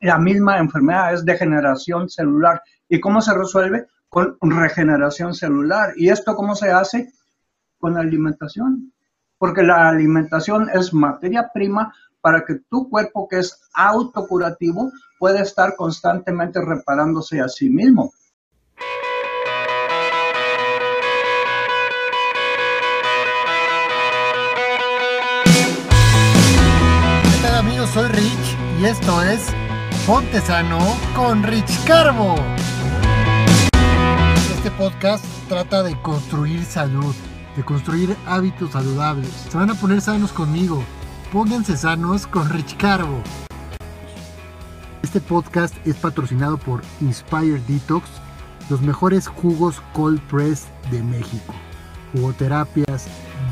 la misma enfermedad, es degeneración celular. ¿Y cómo se resuelve? Con regeneración celular. ¿Y esto cómo se hace? Con alimentación. Porque la alimentación es materia prima para que tu cuerpo, que es autocurativo, pueda estar constantemente reparándose a sí mismo. ¿Qué tal amigos? Soy Rich y esto es Ponte Sano con Rich Carbo. Este podcast trata de construir salud, de construir hábitos saludables. Se van a poner sanos conmigo. Pónganse sanos con Rich Carbo. Este podcast es patrocinado por Inspire Detox, los mejores jugos cold press de México. Jugoterapias,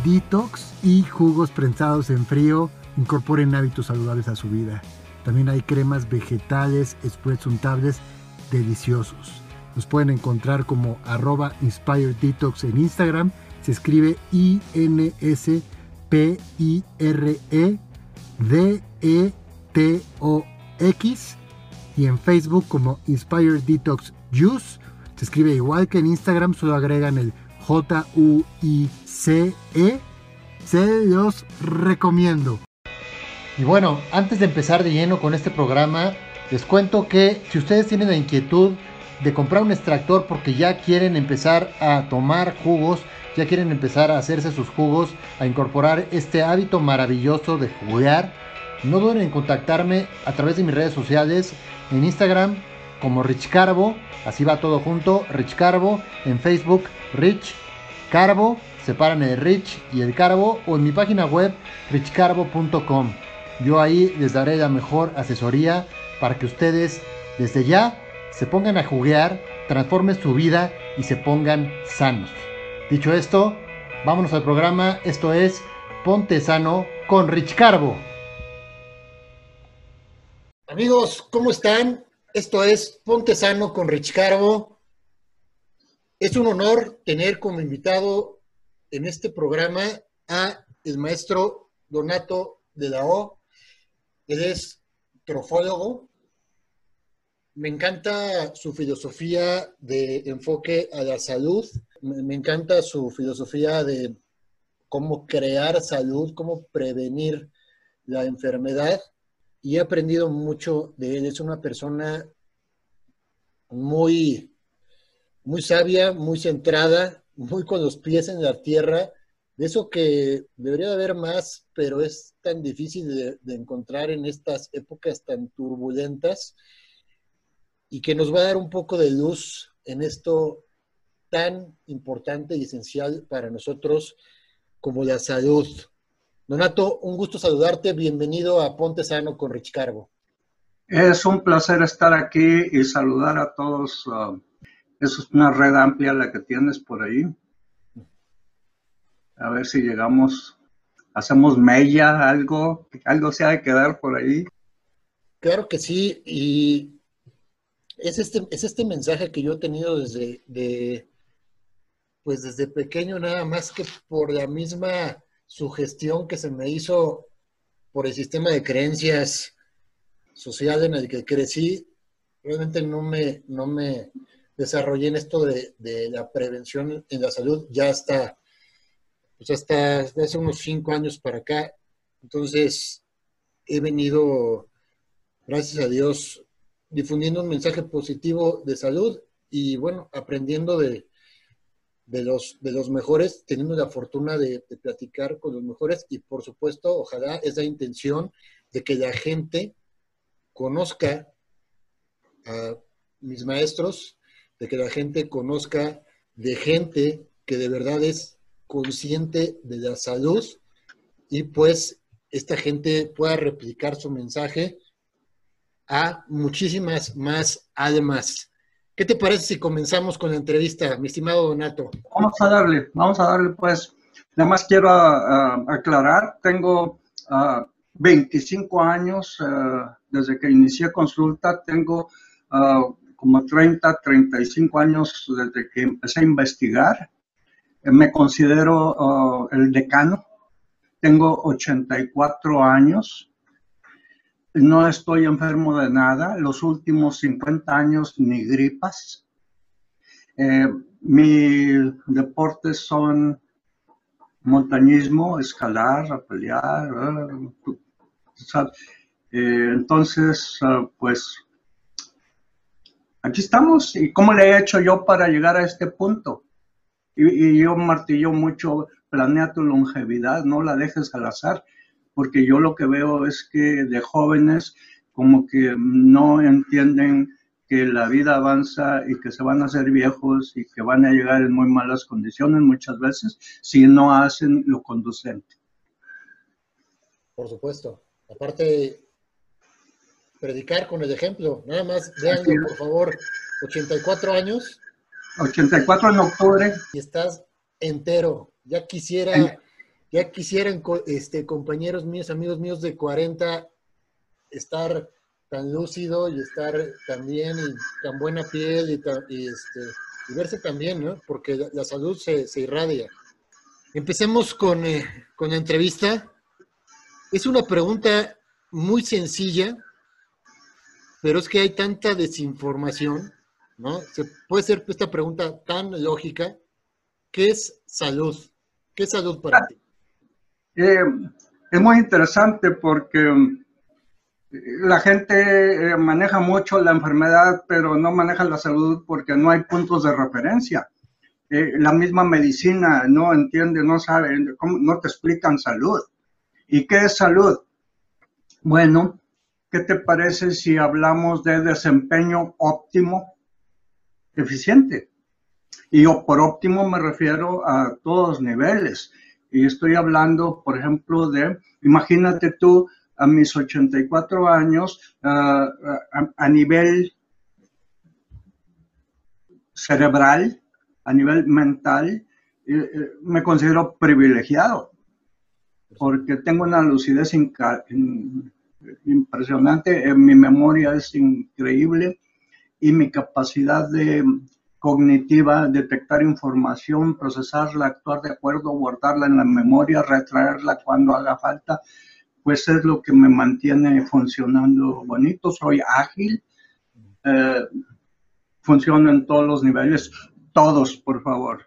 detox y jugos prensados en frío incorporen hábitos saludables a su vida. También hay cremas vegetales, spreads untables deliciosos. Nos pueden encontrar como arroba Inspire Detox en Instagram. Se escribe I-N-S-P-I-R-E-D-E-T-O-X. Y en Facebook como Inspire Detox Juice. Se escribe igual que en Instagram, solo agregan el J-U-I-C-E. Se los recomiendo. Y bueno, antes de empezar de lleno con este programa, les cuento que si ustedes tienen la inquietud de comprar un extractor porque ya quieren empezar a tomar jugos, ya quieren empezar a hacerse sus jugos, a incorporar este hábito maravilloso de jugar, no duden en contactarme a través de mis redes sociales, en Instagram como Rich Carbo, así va todo junto, Rich Carbo, en Facebook Rich Carbo, separan el Rich y el Carbo, o en mi página web richcarbo.com. Yo ahí les daré la mejor asesoría para que ustedes desde ya se pongan a juguear, transformen su vida y se pongan sanos. Dicho esto, vámonos al programa. Esto es Ponte Sano con Rich Carbo. Amigos, ¿cómo están? Esto es Ponte Sano con Rich Carbo. Es un honor tener como invitado en este programa a el maestro Donato de la O. Él es trofólogo. Me encanta su filosofía de enfoque a la salud. Me, encanta su filosofía de cómo crear salud, cómo prevenir la enfermedad. Y he aprendido mucho de él. Es una persona muy, muy sabia, muy centrada, muy con los pies en la tierra de eso que debería de haber más, pero es tan difícil de, encontrar en estas épocas tan turbulentas y que nos va a dar un poco de luz en esto tan importante y esencial para nosotros como la salud. Donato, un gusto saludarte, bienvenido a Ponte Sano con Rich Carbo. Es un placer estar aquí y saludar a todos. Uh, es una red amplia la que tienes por ahí a ver si llegamos, hacemos mella, algo, algo se ha de quedar por ahí. Claro que sí, y es este, es este mensaje que yo he tenido desde, de, pues desde pequeño, nada más que por la misma sugestión que se me hizo por el sistema de creencias social en el que crecí, realmente no me, no me desarrollé en esto de, de la prevención en la salud ya hasta pues hasta hace unos cinco años para acá. Entonces, he venido, gracias a Dios, difundiendo un mensaje positivo de salud y, bueno, aprendiendo de, de, los, de los mejores, teniendo la fortuna de, de platicar con los mejores y, por supuesto, ojalá esa intención de que la gente conozca a mis maestros, de que la gente conozca de gente que de verdad es consciente de la salud y pues esta gente pueda replicar su mensaje a muchísimas más además. ¿Qué te parece si comenzamos con la entrevista, mi estimado Donato? Vamos a darle, vamos a darle pues. Nada más quiero uh, aclarar, tengo uh, 25 años uh, desde que inicié consulta, tengo como 30, 35 años desde que empecé a investigar me considero uh, el decano, tengo 84 años no estoy enfermo de nada, los últimos 50 años ni gripas. Eh, mis deportes son montañismo, escalar, rapelear. Eh, entonces, ah, pues, aquí estamos. ¿Y cómo le he hecho yo para llegar a este punto? Y, y yo martillo mucho, planea tu longevidad, no la dejes al azar porque yo lo que veo es que de jóvenes como que no entienden que la vida avanza y que se van a hacer viejos y que van a llegar en muy malas condiciones muchas veces si no hacen lo conducente. Por supuesto. Aparte, predicar con el ejemplo. Nada más, veanlo, por favor. 84 años. 84 en octubre. Y estás entero. Ya quisiera ya quisieran este, compañeros míos, amigos míos de 40, estar tan lúcido y estar tan bien y tan buena piel y, este, y verse también, ¿no? Porque la, salud se, irradia. Empecemos con, eh, con la entrevista. Es una pregunta muy sencilla, pero es que hay tanta desinformación, ¿no? Se puede ser esta pregunta tan lógica. ¿Qué es salud? ¿Qué es salud para ti? Eh, es muy interesante porque mm, la gente eh, maneja mucho la enfermedad, pero no maneja la salud porque no hay puntos de referencia. Eh, la misma medicina no entiende, no sabe, no te explican salud. ¿Y qué es salud? Bueno, ¿qué te parece si hablamos de desempeño óptimo, eficiente? Y yo por óptimo me refiero a todos los niveles. Y estoy hablando, por ejemplo, de, imagínate tú a mis 84 años, a, nivel cerebral, a nivel mental, eh, eh, me considero privilegiado porque tengo una lucidez impresionante, mi memoria es increíble y mi capacidad de cognitiva, detectar información, procesarla, actuar de acuerdo, guardarla en la memoria, retraerla cuando haga falta, pues es lo que me mantiene funcionando bonito. Soy ágil, eh, funciona en todos los niveles, todos, por favor.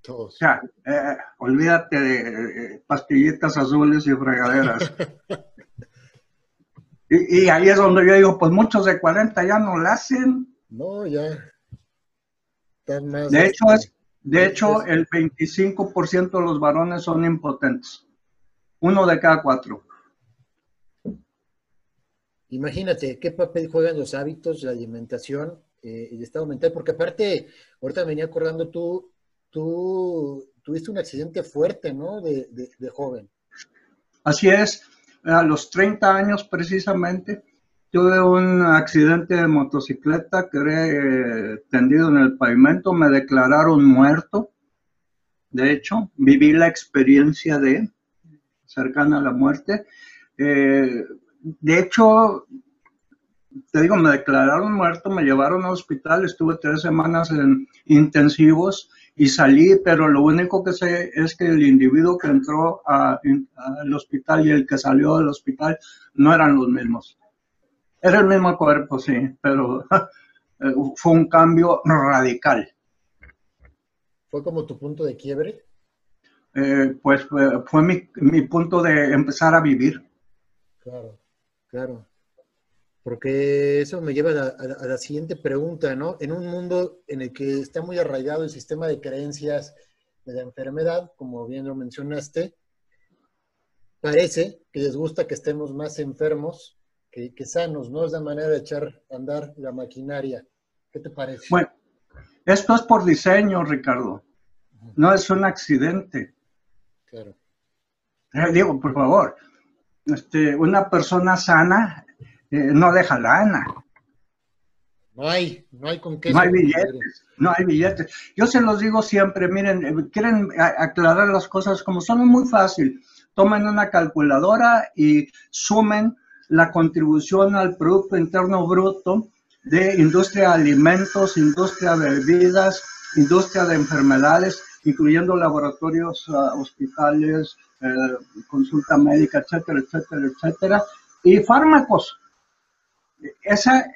Todos. O sea, eh, olvídate de pastillitas azules y fregaderas. y, y ahí es donde yo digo, pues muchos de 40 ya no la hacen. No, ya, de hecho, es, de hecho el 25% de los varones son impotentes. Uno de cada cuatro. Imagínate qué papel juegan los hábitos, la alimentación eh, y el estado mental, porque aparte, ahorita me venía acordando, tú, tú tuviste un accidente fuerte, ¿no? De, de joven. Así es, a los 30 años precisamente, Tuve un accidente de motocicleta, quedé tendido en el pavimento, me declararon muerto. De hecho, viví la experiencia de cercana a la muerte. Eh, de hecho, te digo, me declararon muerto, me llevaron al hospital, estuve tres semanas en intensivos y salí, pero lo único que sé es que el individuo que entró al hospital y el que salió del hospital no eran los mismos. Era el mismo cuerpo, sí, pero eh, fue un cambio radical. ¿Fue como tu punto de quiebre? Eh, pues fue, mi, punto de empezar a vivir. Claro, claro. Porque eso me lleva a la, a la, siguiente pregunta, ¿no? En un mundo en el que está muy arraigado el sistema de creencias de la enfermedad, como bien lo mencionaste, parece que les gusta que estemos más enfermos que, sanos, ¿no? Es la manera de echar a andar la maquinaria. ¿Qué te parece? Bueno, esto es por diseño, Ricardo. No es un accidente. Claro. Eh, digo, por favor, este, una persona sana no deja lana. No hay, no hay con qué. No hay billetes, no hay billetes. Yo se los digo siempre, miren, eh, quieren aclarar las cosas como son, es muy fácil. Tomen una calculadora y sumen la contribución al Producto Interno Bruto de industria de alimentos, industria de bebidas, industria de enfermedades, incluyendo laboratorios, ah, hospitales, eh, consulta médica, etcétera, etcétera, etcétera, y fármacos. Esa,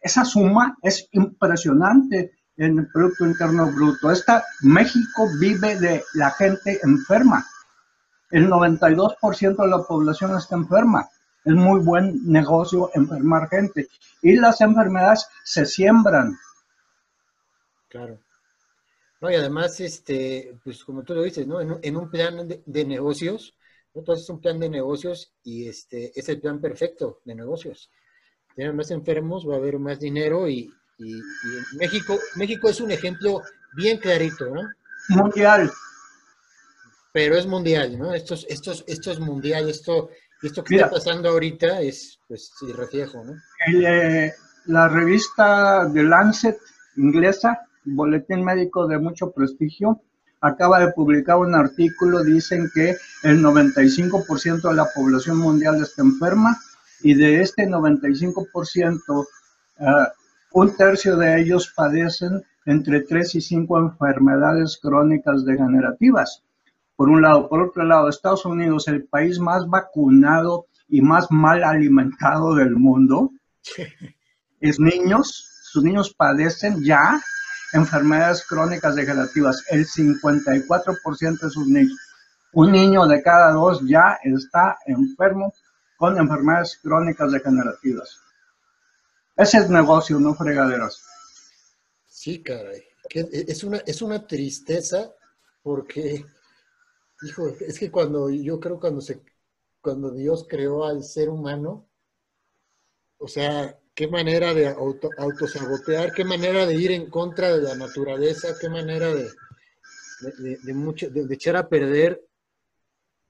esa suma es impresionante en el Producto Interno Bruto. Esta, México vive de la gente enferma. El 92% de la población está enferma. Es muy buen negocio enfermar gente. Y las enfermedades se siembran. Claro. No, y además, este, pues como tú lo dices, ¿no? En, un plan de, negocios, entonces es un plan de negocios y este es el plan perfecto de negocios. Tienen más enfermos, va a haber más dinero y, y, México, México es un ejemplo bien clarito, ¿no? Mundial. Pero es mundial, ¿no? Esto es, esto esto es mundial, esto, esto que está pasando ahorita es, pues, sí, reflejo, ¿no? Eh, la revista The Lancet inglesa, boletín médico de mucho prestigio, acaba de publicar un artículo, dicen que el 95% de la población mundial está enferma y de este 95%, un tercio de ellos padecen entre 3 y 5 enfermedades crónicas degenerativas. Por un lado. Por otro lado, Estados Unidos, el país más vacunado y más mal alimentado del mundo, es niños, sus niños padecen ya enfermedades crónicas degenerativas. El 54% de sus niños. Un niño de cada dos ya está enfermo con enfermedades crónicas degenerativas. Ese es negocio, no fregaderas. Sí, caray. Es una, es una tristeza porque, hijo, es que cuando yo creo cuando se cuando Dios creó al ser humano, o sea, qué manera de auto, autosabotear, qué manera de ir en contra de la naturaleza, qué manera de, de, mucho, de, echar a perder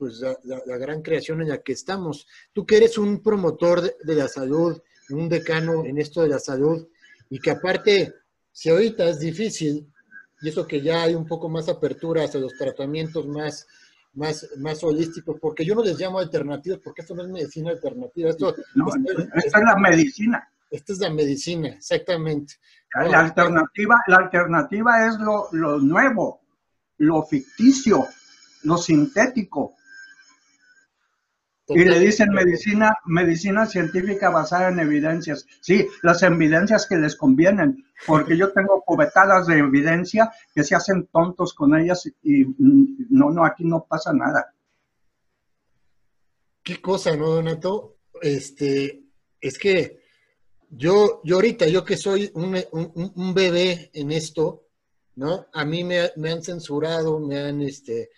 pues la, la, gran creación en la que estamos. Tú que eres un promotor de, la salud, un decano en esto de la salud, y que aparte, si ahorita es difícil, y eso que ya hay un poco más apertura hacia los tratamientos más, más, más holísticos, porque yo no les llamo alternativas, porque esto no es medicina alternativa. Esto, no, esta es la medicina. Esta es la medicina, exactamente. La, alternativa, la alternativa es lo, lo nuevo, lo ficticio, lo sintético. Y le dicen medicina, medicina científica basada en evidencias. Sí, las evidencias que les convienen, porque yo tengo cubetadas de evidencia que se hacen tontos con ellas y no, no, aquí no pasa nada. Qué cosa, ¿no, Donato? Este, es que yo, yo ahorita, yo que soy un, un, bebé en esto, ¿no? A mí me, me han censurado, me han, este,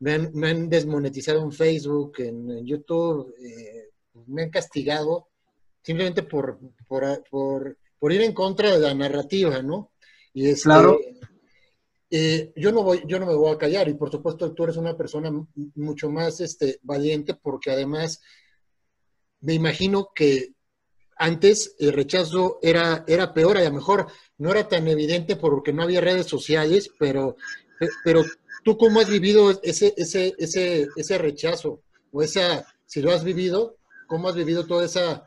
me han, desmonetizado en Facebook, en, YouTube, eh, me han castigado simplemente por, por, ir en contra de la narrativa, ¿no? Y este, claro. Eh, yo, no voy, yo no me voy a callar y por supuesto tú eres una persona mucho más este, valiente porque además me imagino que antes el rechazo era, era peor, a lo mejor no era tan evidente porque no había redes sociales, pero, pero ¿Tú cómo has vivido ese, ese, ese, ese rechazo? O esa, si lo has vivido, ¿cómo has vivido toda esa,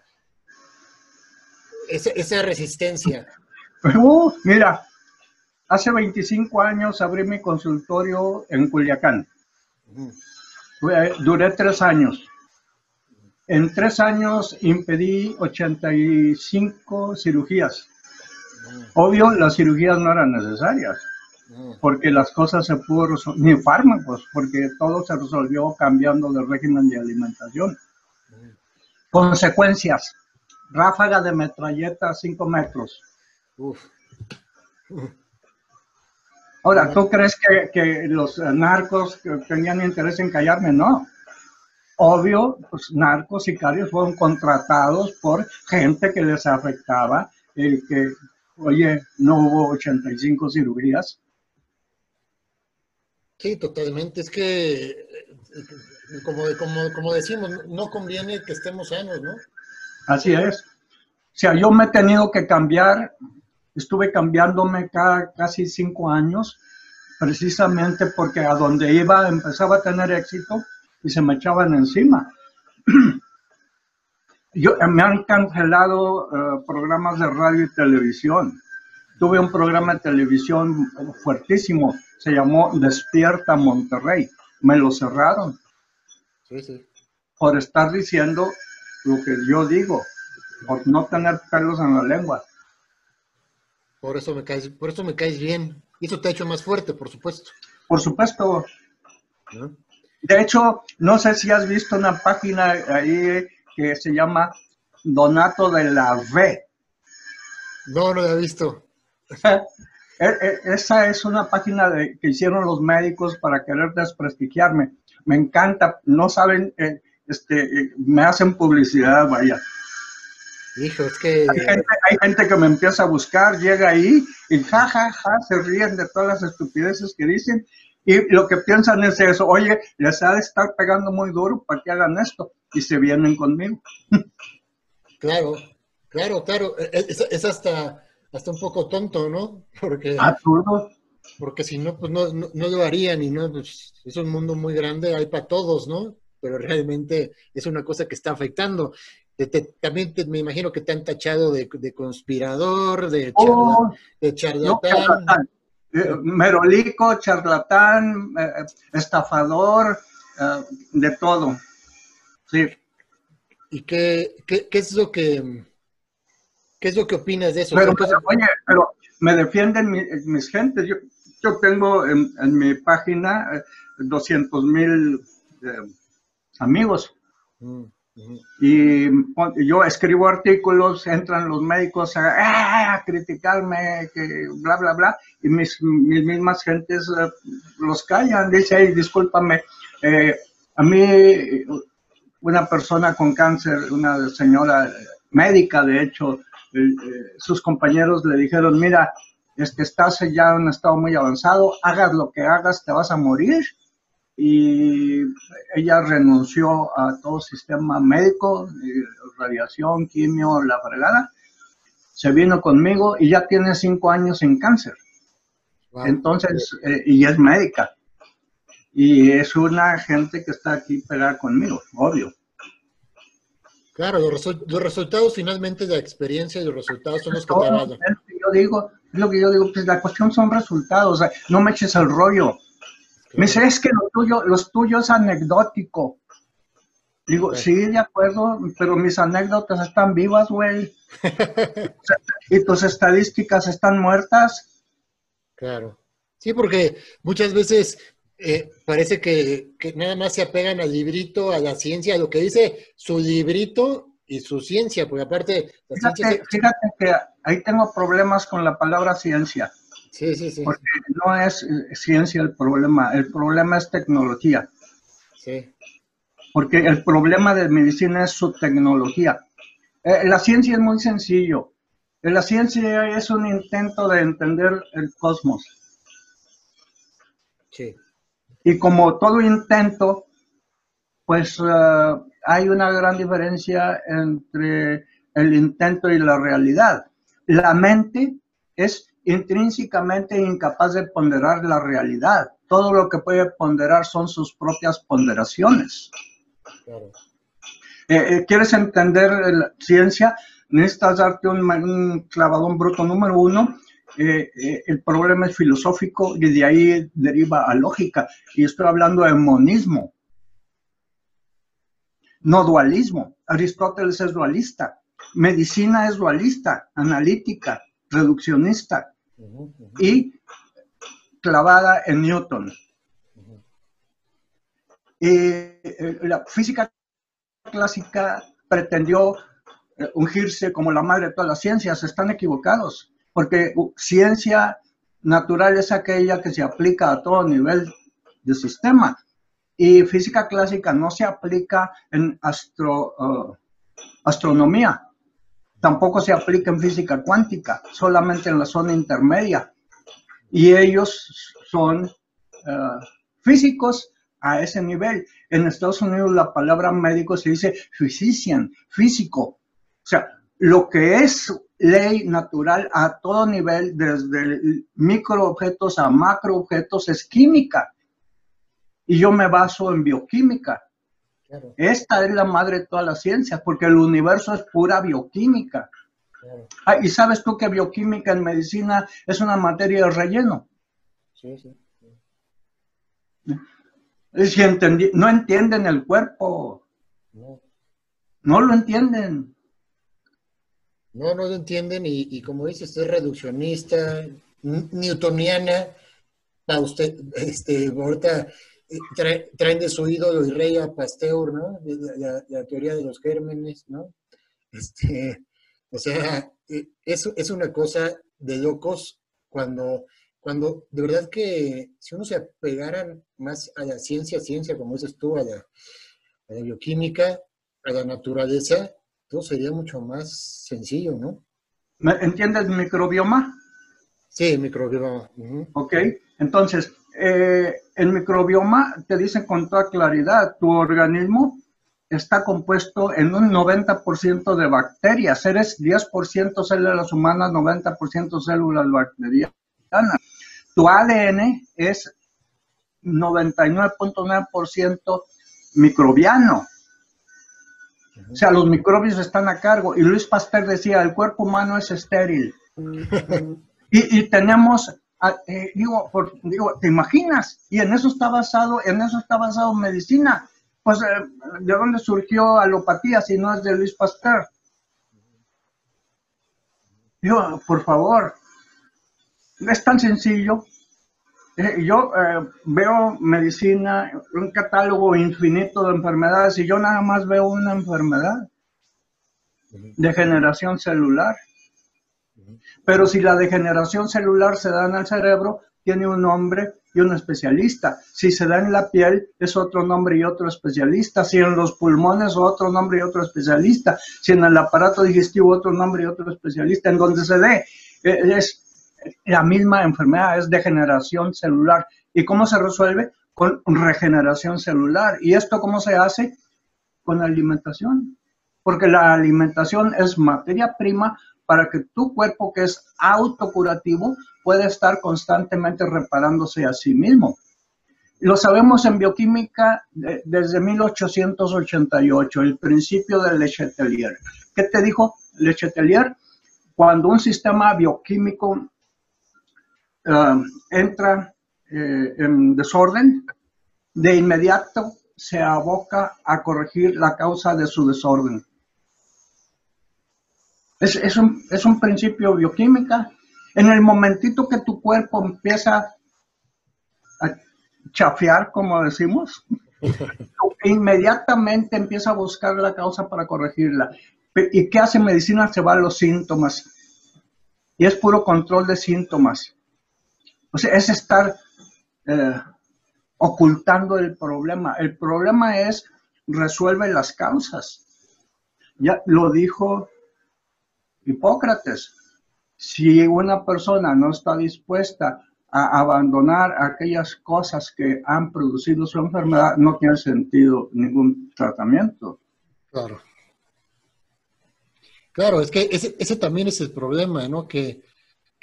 esa, resistencia? Uh, mira, hace 25 años abrí mi consultorio en Culiacán. Duré tres años. En tres años impedí 85 cirugías. Obvio, las cirugías no eran necesarias porque las cosas se pudo resolver, ni fármacos, porque todo se resolvió cambiando de régimen de alimentación. Consecuencias, ráfaga de metralleta a 5 metros. Ahora, ¿tú crees que, los narcos tenían interés en callarme? No. Obvio, los narcos sicarios fueron contratados por gente que les afectaba, el que, oye, no hubo 85 cirugías, Sí, totalmente. Es que, como, como, decimos, no conviene que estemos sanos, ¿no? Así es. O sea, yo me he tenido que cambiar, estuve cambiándome cada casi cinco años, precisamente porque a donde iba empezaba a tener éxito y se me echaban encima. Yo, me han cancelado eh, programas de radio y televisión. Tuve un programa de televisión fuertísimo, se llamó Despierta Monterrey. Me lo cerraron. Sí, sí. Por estar diciendo lo que yo digo, por no tener pelos en la lengua. Por eso me caes, por eso me caes bien. Y eso te ha hecho más fuerte, por supuesto. Por supuesto. De hecho, no sé si has visto una página ahí que se llama Donato de la V. No, no la he visto. E, e, esa es una página de, que hicieron los médicos para querer desprestigiarme. Me encanta, no saben, eh, este, eh, me hacen publicidad, vaya. Hijo, es que... Hay gente, que me empieza a buscar, llega ahí y ja, ja, ja, se ríen de todas las estupideces que dicen y lo que piensan es eso, oye, les ha de estar pegando muy duro para que hagan esto y se vienen conmigo. Claro, claro, claro, e, es, hasta, hasta un poco tonto, ¿no? Porque... Absurdo. Porque si no, pues no, no, lo harían y no, pues es un mundo muy grande, hay para todos, ¿no? Pero realmente es una cosa que está afectando también me imagino que te han tachado de, conspirador, de, oh, charlatán. Eh, merolico, charlatán, eh, estafador, eh, de todo. Sí. ¿Y qué, qué, es lo que qué es lo que opinas de eso? Pero, oye, pero me defienden mis gentes. Yo, yo tengo en, mi página 200 mil amigos. Mm. Y yo escribo artículos, entran los médicos a, criticarme, que bla, bla, bla, y mis, mis mismas gentes eh, los callan, dice, discúlpame, eh, a mí una persona con cáncer, una señora médica, de hecho, eh, sus compañeros le dijeron, mira, es que estás ya en un estado muy avanzado, hagas lo que hagas, te vas a morir y ella renunció a todo sistema médico, radiación, quimio, la fregada. Se vino conmigo y ya tiene cinco años sin cáncer. Entonces, eh, y es médica. Y es una gente que está aquí pegada conmigo, obvio. Claro, los, resultados finalmente de la experiencia y los resultados son los que te van Yo digo, es lo que yo digo, pues la cuestión son resultados, no me eches el rollo. Me dice, es que lo tuyo, los tuyos es anecdótico. Digo, sí, de acuerdo, pero mis anécdotas están vivas, güey. y tus estadísticas están muertas. Claro. Sí, porque muchas veces eh, parece que, nada más se apegan al librito, a la ciencia, a lo que dice su librito y su ciencia, porque aparte... fíjate, fíjate que ahí tengo problemas con la palabra ciencia. Sí, sí, sí. Porque no es eh, ciencia el problema, el problema es tecnología. Sí. Porque el problema de medicina es su tecnología. Eh, la ciencia es muy sencillo. Eh, la ciencia es un intento de entender el cosmos. Sí. Y como todo intento, pues hay una gran diferencia entre el intento y la realidad. La mente es intrínsecamente incapaz de ponderar la realidad. Todo lo que puede ponderar son sus propias ponderaciones. Eh, eh, ¿Quieres entender la ciencia? Necesitas darte un, clavadón bruto número uno. Eh, el problema es filosófico y de ahí deriva a lógica. Y estoy hablando de monismo, no dualismo. Aristóteles es dualista. Medicina es dualista, analítica, reduccionista y clavada en Newton. Eh, la física clásica pretendió eh, ungirse como la madre de todas las ciencias, están equivocados, porque ciencia natural es aquella que se aplica a todo nivel de sistema y física clásica no se aplica en astro, uh, astronomía, tampoco se aplica en física cuántica, solamente en la zona intermedia. Y ellos son eh, físicos a ese nivel. En Estados Unidos la palabra médico se dice physician, físico. O sea, lo que es ley natural a todo nivel, desde microobjetos a macroobjetos, es química. Y yo me baso en bioquímica. Esta es la madre de todas las ciencias, porque el universo es pura bioquímica. Ah, y sabes tú que bioquímica en medicina es una materia de relleno. Sí, sí. no entienden el cuerpo. No lo entienden. No, no lo entienden y, como dices, es reduccionista, newtoniana, usted, este, ahorita eh, traen de su ídolo y rey a Pasteur, ¿no? La, la, teoría de los gérmenes, ¿no? Este, o sea, eh, es, es una cosa de locos cuando, cuando de verdad que si uno se apegaran más a la ciencia, ciencia, como dices tú, a la, a la bioquímica, a la naturaleza, todo sería mucho más sencillo, ¿no? ¿Entiendes microbioma? Sí, microbioma. Ok, entonces, eh, el microbioma te dice con toda claridad, tu organismo está compuesto en un 90% de bacterias, eres 10% células humanas, 90% células bacterianas. Tu ADN es 99.9% microbiano. O sea, los microbios están a cargo. Y Luis Pasteur decía, el cuerpo humano es estéril. y, tenemos, ah, eh, digo, digo, ¿te imaginas? Y en eso está basado, en eso está basado medicina. Pues, eh, ¿de dónde surgió alopatía si no es de Luis Pasteur? Digo, por favor, es tan sencillo. Eh, yo eh, veo medicina, un catálogo infinito de enfermedades y yo nada más veo una enfermedad, degeneración celular. Pero si la degeneración celular se da en el cerebro, tiene un nombre y un especialista. Si se da en la piel, es otro nombre y otro especialista. Si en los pulmones, otro nombre y otro especialista. Si en el aparato digestivo, otro nombre y otro especialista. En donde se dé, eh, es la misma enfermedad, es degeneración celular. ¿Y cómo se resuelve? Con regeneración celular. ¿Y esto cómo se hace? Con alimentación. Porque la alimentación es materia prima para que tu cuerpo, que es autocurativo, pueda estar constantemente reparándose a sí mismo. Lo sabemos en bioquímica desde 1888, el principio de Le Chatelier. ¿Qué te dijo Le Chatelier? Cuando un sistema bioquímico eh, entra eh, en desorden, de inmediato se aboca a corregir la causa de su desorden. Es, un, es un principio bioquímica. En el momentito que tu cuerpo empieza a chafear, como decimos, inmediatamente empieza a buscar la causa para corregirla. ¿Y qué hace medicina? Se va a los síntomas. Y es puro control de síntomas. O sea, es estar eh, ocultando el problema. El problema es resuelve las causas. Ya lo dijo Hipócrates. Si una persona no está dispuesta a abandonar aquellas cosas que han producido su enfermedad, no tiene sentido ningún tratamiento. Claro. Claro, es que ese, ese también es el problema, ¿no? Que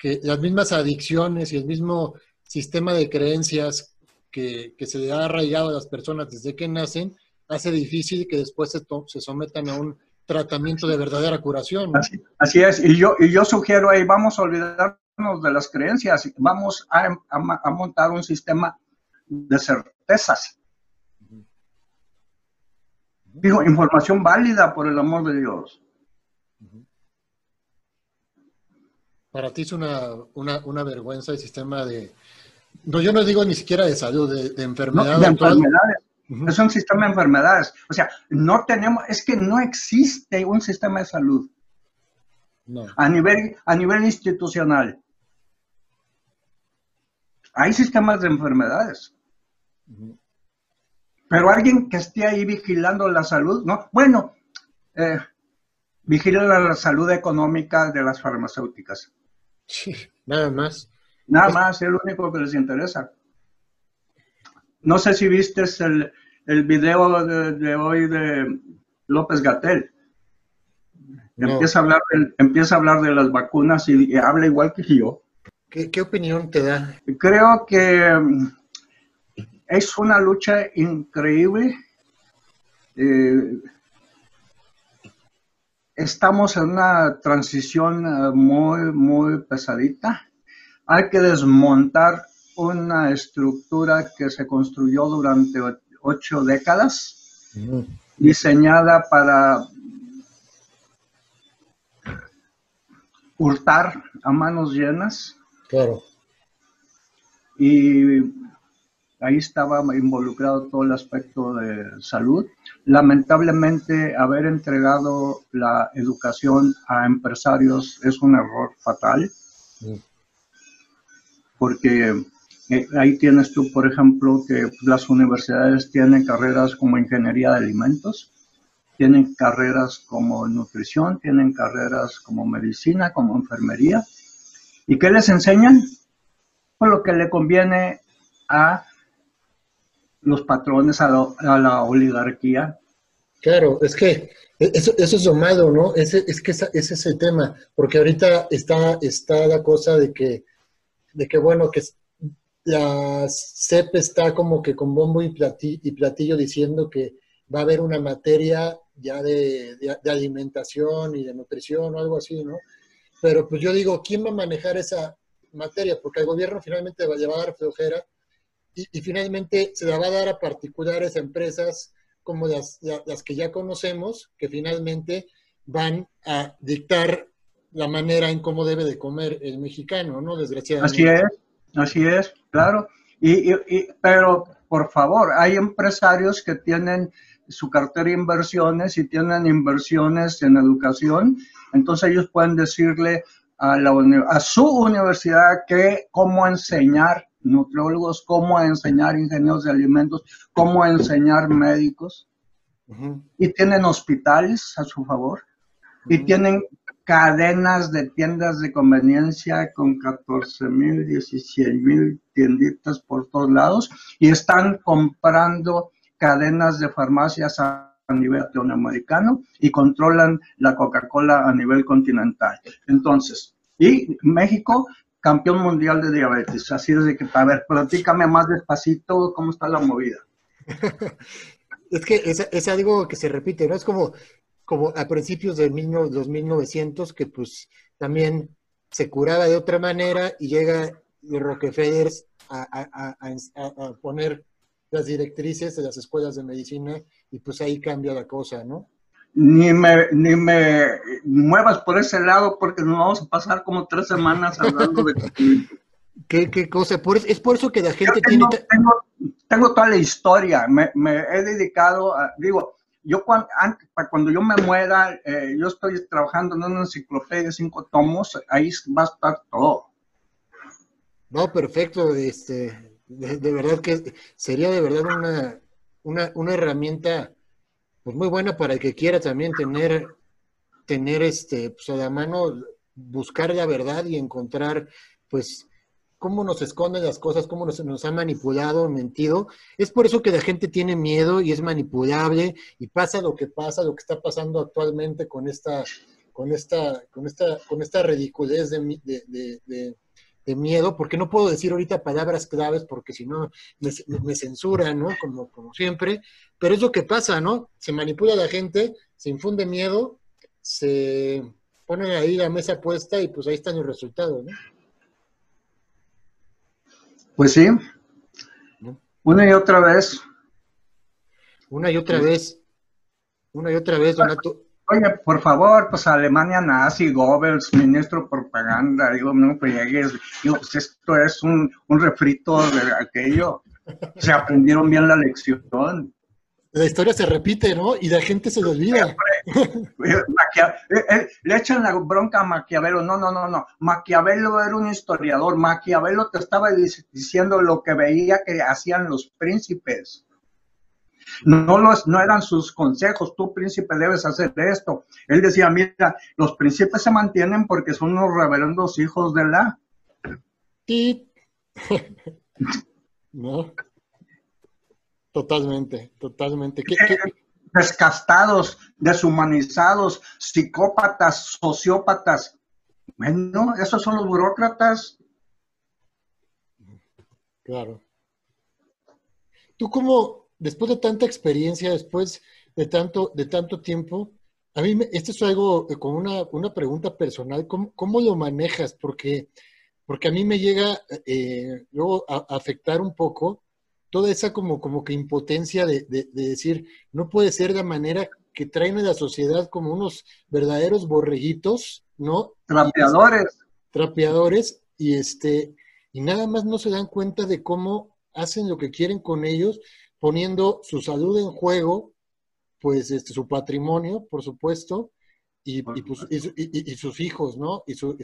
que las mismas adicciones y el mismo sistema de creencias que, se le ha arraigado a las personas desde que nacen, hace difícil que después se, se sometan a un tratamiento de verdadera curación. Así, es, y yo, y yo sugiero ahí, vamos a olvidarnos de las creencias, vamos a, a montar un sistema de certezas. Digo, información válida por el amor de Dios. Para ti es una, una, vergüenza el sistema de... No, yo no digo ni siquiera de salud, de, enfermedad. de enfermedades. Es un sistema de enfermedades. O sea, no tenemos, es que no existe un sistema de salud. A, nivel, a nivel institucional. Hay sistemas de enfermedades. Pero alguien que esté ahí vigilando la salud, ¿no? Bueno, eh, vigila la salud económica de las farmacéuticas. Sí, nada más. Nada más, es lo único que les interesa. No sé si viste el, el video de, hoy de López Gatel. Empieza, a hablar de, empieza a hablar de las vacunas y, habla igual que yo. ¿Qué, opinión te da? Creo que mm, es una lucha increíble. Eh, estamos en una transición eh, muy, muy pesadita. Hay que desmontar una estructura que se construyó durante ocho décadas, mm. diseñada para hurtar a manos llenas. Claro. Y ahí estaba involucrado todo el aspecto de salud. Lamentablemente, haber entregado la educación a empresarios es un error fatal, porque eh, ahí tienes tú, por ejemplo, que las universidades tienen carreras como ingeniería de alimentos, tienen carreras como nutrición, tienen carreras como medicina, como enfermería. ¿Y qué les enseñan? Pues lo que le conviene a los patrones, a, la oligarquía. Claro, es que eso, eso es lo malo, ¿no? Ese, es que ese, es el tema, porque ahorita está, está la cosa de que, de que, bueno, que la CEP está como que con bombo y platillo, y platillo diciendo que va a haber una materia ya de, de, alimentación y de nutrición o algo así, ¿no? Pero pues yo digo, ¿quién va a manejar esa materia? Porque el gobierno finalmente va a llevar flojera y, finalmente se la va a dar a particulares empresas como las, las que ya conocemos, que finalmente van a dictar la manera en cómo debe de comer el mexicano, ¿no? Desgraciadamente. Así es, así es, claro. Y, y, pero, por favor, hay empresarios que tienen su cartera de inversiones y tienen inversiones en educación, entonces ellos pueden decirle a, la, a su universidad que cómo enseñar nutriólogos, cómo enseñar ingenieros de alimentos, cómo enseñar médicos. Y tienen hospitales a su favor. Y tienen cadenas de tiendas de conveniencia con 14 mil, 16 mil tienditas por todos lados. Y están comprando cadenas de farmacias a nivel latinoamericano y controlan la Coca-Cola a nivel continental. Entonces, y México campeón mundial de diabetes. Así es de que, a ver, platícame más despacito cómo está la movida. es que es, algo que se repite, ¿no? Es como, como a principios de mil, los 1900 que pues también se curaba de otra manera y llega Rockefeller a, a poner las directrices de las escuelas de medicina y pues ahí cambia la cosa, ¿no? Ni me, ni me muevas por ese lado porque nos vamos a pasar como tres semanas hablando de ¿Qué, ¿Qué, cosa? es por eso que la gente tengo, tiene... Tengo, tengo, toda la historia, me, me he dedicado a, digo, yo cuando, cuando yo me muera, eh, yo estoy trabajando en una enciclopedia de cinco tomos, ahí va a estar todo. No, perfecto, este, de, verdad que sería de verdad una, una, una herramienta pues muy buena para el que quiera también tener, tener este, pues a la mano, buscar la verdad y encontrar, pues, cómo nos esconden las cosas, cómo nos, nos han manipulado, mentido. Es por eso que la gente tiene miedo y es manipulable y pasa lo que pasa, lo que está pasando actualmente con esta, con esta, con esta, con esta ridiculez de miedo, porque no puedo decir ahorita palabras claves porque si no me, censuran, ¿no? Como, como siempre, pero es lo que pasa, ¿no? Se manipula la gente, se infunde miedo, se pone ahí la mesa puesta y pues ahí están los resultados, ¿no? Pues sí, una y otra vez. Una y otra vez, una y otra vez, Donato. Oye, por favor, pues Alemania nazi, Goebbels, ministro de propaganda, digo, no llegues, digo, pues esto es un, un refrito de aquello. Se aprendieron bien la lección. La historia se repite, ¿no? Y la gente se olvida. Eh, eh, le echan la bronca a Maquiavelo. No, no, no, no. Maquiavelo era un historiador. Maquiavelo te estaba diciendo lo que veía que hacían los príncipes. No, los, no eran sus consejos, tú príncipe debes hacer esto. Él decía, mira, los príncipes se mantienen porque son unos reverendos hijos de la... Y... no. Totalmente, totalmente. Eh, descastados, deshumanizados, psicópatas, sociópatas. Bueno, esos son los burócratas. Claro. ¿Tú cómo, después de tanta experiencia, después de tanto, de tanto tiempo, a mí, esto es algo eh, con una, una pregunta personal, ¿cómo, lo manejas? Porque, porque a mí me llega eh, luego a, afectar un poco toda esa como, como que impotencia de, de, decir, no puede ser de manera que traen a la sociedad como unos verdaderos borreguitos, ¿no? Trapeadores. trapeadores y este y nada más no se dan cuenta de cómo hacen lo que quieren con ellos, poniendo su salud en juego, pues este, su patrimonio, por supuesto, y, pues, sus hijos, ¿no? Y su,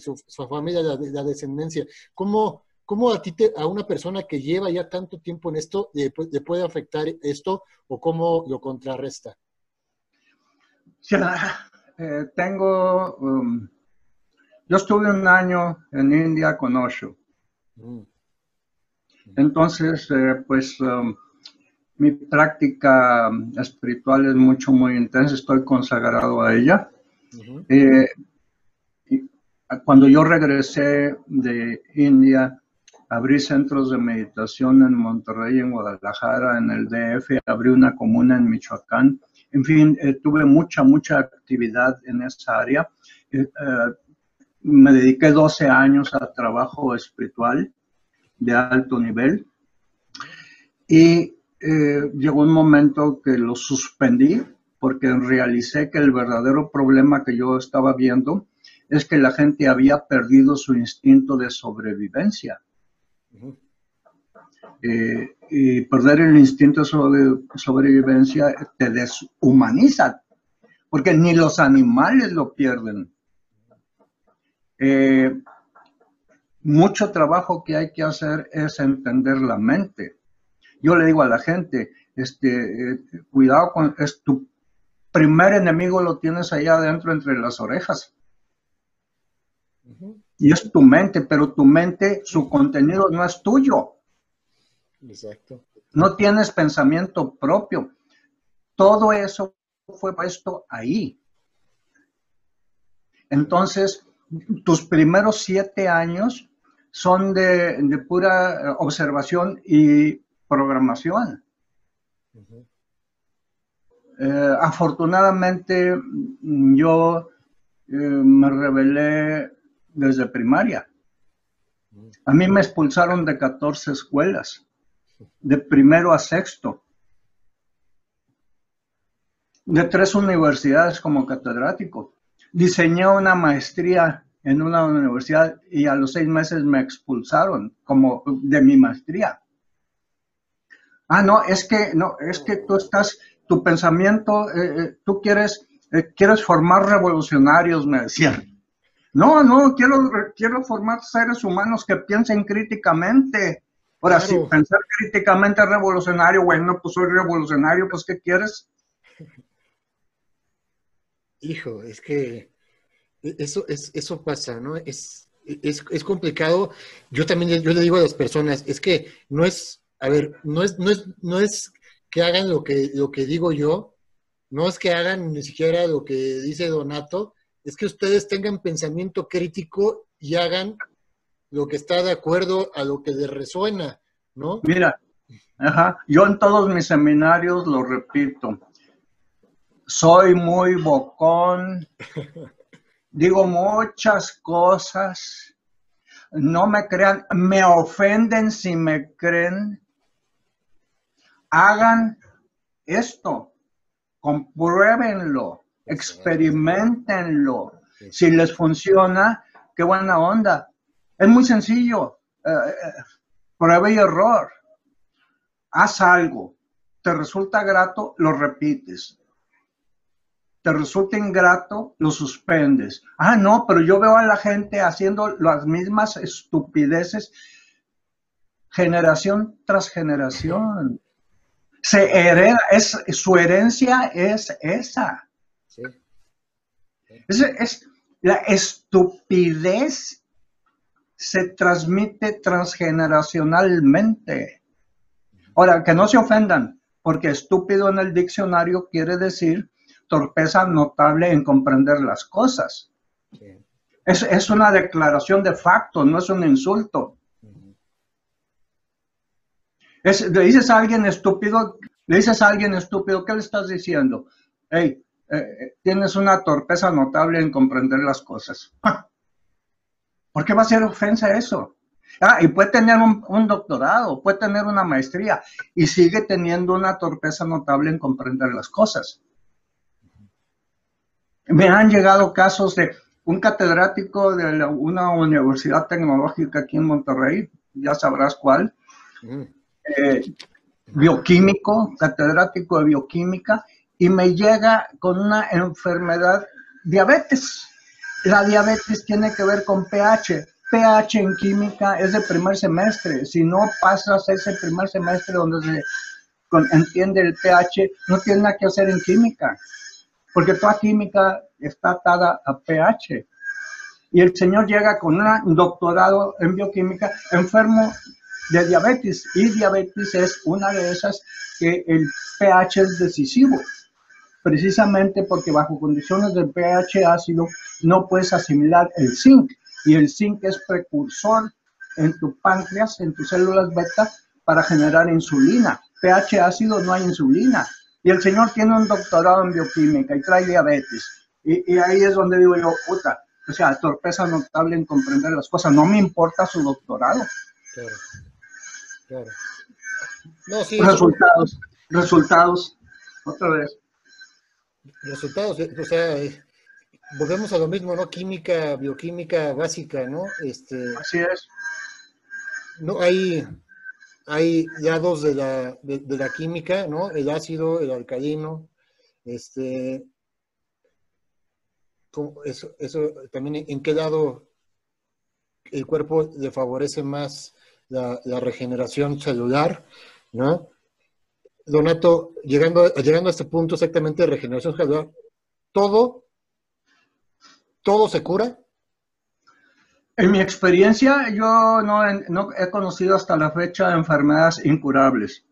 familia, la, descendencia. ¿Cómo, ¿Cómo, a ti, te, a una persona que lleva ya tanto tiempo en esto, le, puede afectar esto o cómo lo contrarresta? Eh, tengo, um, yo estuve un año en India con Osho. Mm. Entonces, eh, pues um, mi práctica espiritual es mucho, muy intensa, estoy consagrado a ella. Eh, cuando yo regresé de India, abrí centros de meditación en Monterrey, en Guadalajara, en el DF, abrí una comuna en Michoacán. En fin, eh, tuve mucha, mucha actividad en esa área. me dediqué 12 años a trabajo espiritual de alto nivel. Y eh, llegó un momento que lo suspendí porque realicé que el verdadero problema que yo estaba viendo es que la gente había perdido su instinto de sobrevivencia. Eh, y perder el instinto de sobrevivencia te deshumaniza, porque ni los animales lo pierden. Eh, mucho trabajo que hay que hacer es entender la mente. Yo le digo a la gente, este, eh, cuidado con, es tu primer enemigo lo tienes ahí adentro entre las orejas. Y es tu mente, pero tu mente, su contenido no es tuyo. Exacto. No tienes pensamiento propio. Todo eso fue puesto ahí. Entonces, tus primeros siete años son de, pura eh, observación y programación. Eh, afortunadamente yo eh, me rebelé desde primaria. A mí me expulsaron de 14 escuelas, de primero a sexto, de tres universidades como catedrático. Diseñé una maestría en una universidad y a los seis meses me expulsaron como de mi maestría. Ah, no, es que, no, es que tú estás, tu pensamiento, eh, eh, tú quieres, eh, quieres formar revolucionarios, me decían. No, no, quiero, quiero formar seres humanos que piensen críticamente. Ahora, si pensar críticamente es revolucionario, bueno, pues soy revolucionario, pues ¿qué quieres? Hijo, es que e, eso, es, eso pasa, ¿no? Es, es, complicado. Yo también yo le digo a las personas, es que no es, a ver, no es, no es, no es que hagan lo que, lo que digo yo, no es que hagan ni siquiera lo que dice Donato, es que ustedes tengan pensamiento crítico y hagan lo que está de acuerdo a lo que les resuena, ¿no? Mira, ajá, yo en todos mis seminarios lo repito, soy muy bocón, digo muchas cosas, no me crean, me ofenden si me creen. Hagan esto, compruébenlo, experimentenlo. Si les funciona, qué buena onda. Es muy sencillo. Eh, eh, prueba y error. Haz algo. Te resulta grato, lo repites te resulta ingrato, lo suspendes. Ah, no, pero yo veo a la gente haciendo las mismas estupideces generación tras generación. Se hereda, es, su herencia es esa. Es, la estupidez se transmite transgeneracionalmente. Ahora, que no se ofendan, porque estúpido en el diccionario quiere decir torpeza notable en comprender las cosas. Es, una declaración de facto, no es un insulto. Le dices a alguien estúpido, le dices a alguien estúpido, ¿qué le estás diciendo? Hey, eh, eh, tienes una torpeza notable en comprender las cosas. ¿Por qué va a ser ofensa eso? Ah, y puede tener un, un, doctorado, puede tener una maestría y sigue teniendo una torpeza notable en comprender las cosas me han llegado casos de un catedrático de una universidad tecnológica aquí en Monterrey, ya sabrás cuál, eh, bioquímico, catedrático de bioquímica, y me llega con una enfermedad, diabetes. La diabetes tiene que ver con pH. pH en química es de primer semestre. Si no pasas ese primer semestre donde se entiende el pH, no tiene nada que hacer en química, porque toda química está atada a pH. Y el señor llega con un doctorado en bioquímica enfermo de diabetes, y diabetes es una de esas que el pH es decisivo precisamente porque bajo condiciones de pH ácido no puedes asimilar el zinc y el zinc es precursor en tu páncreas, en tus células beta para generar insulina. pH ácido no hay insulina. Y el señor tiene un doctorado en bioquímica y trae diabetes. Y, ahí es donde digo yo, puta, o sea, torpeza notable en comprender las cosas. No me importa su doctorado. Claro, claro. No, sí, resultados, resultados, otra vez resultados, o sea, eh, volvemos a lo mismo, ¿no? Química, bioquímica básica, ¿no? Este, Así es. No, hay, hay dos de la, de, la química, ¿no? El ácido, el alcalino, este, eso, eso también en qué lado el cuerpo le favorece más la, la regeneración celular, ¿no? Donato, llegando, llegando a este punto exactamente de regeneración celular, todo, todo se cura. En mi experiencia, yo no, he conocido hasta la fecha enfermedades incurables.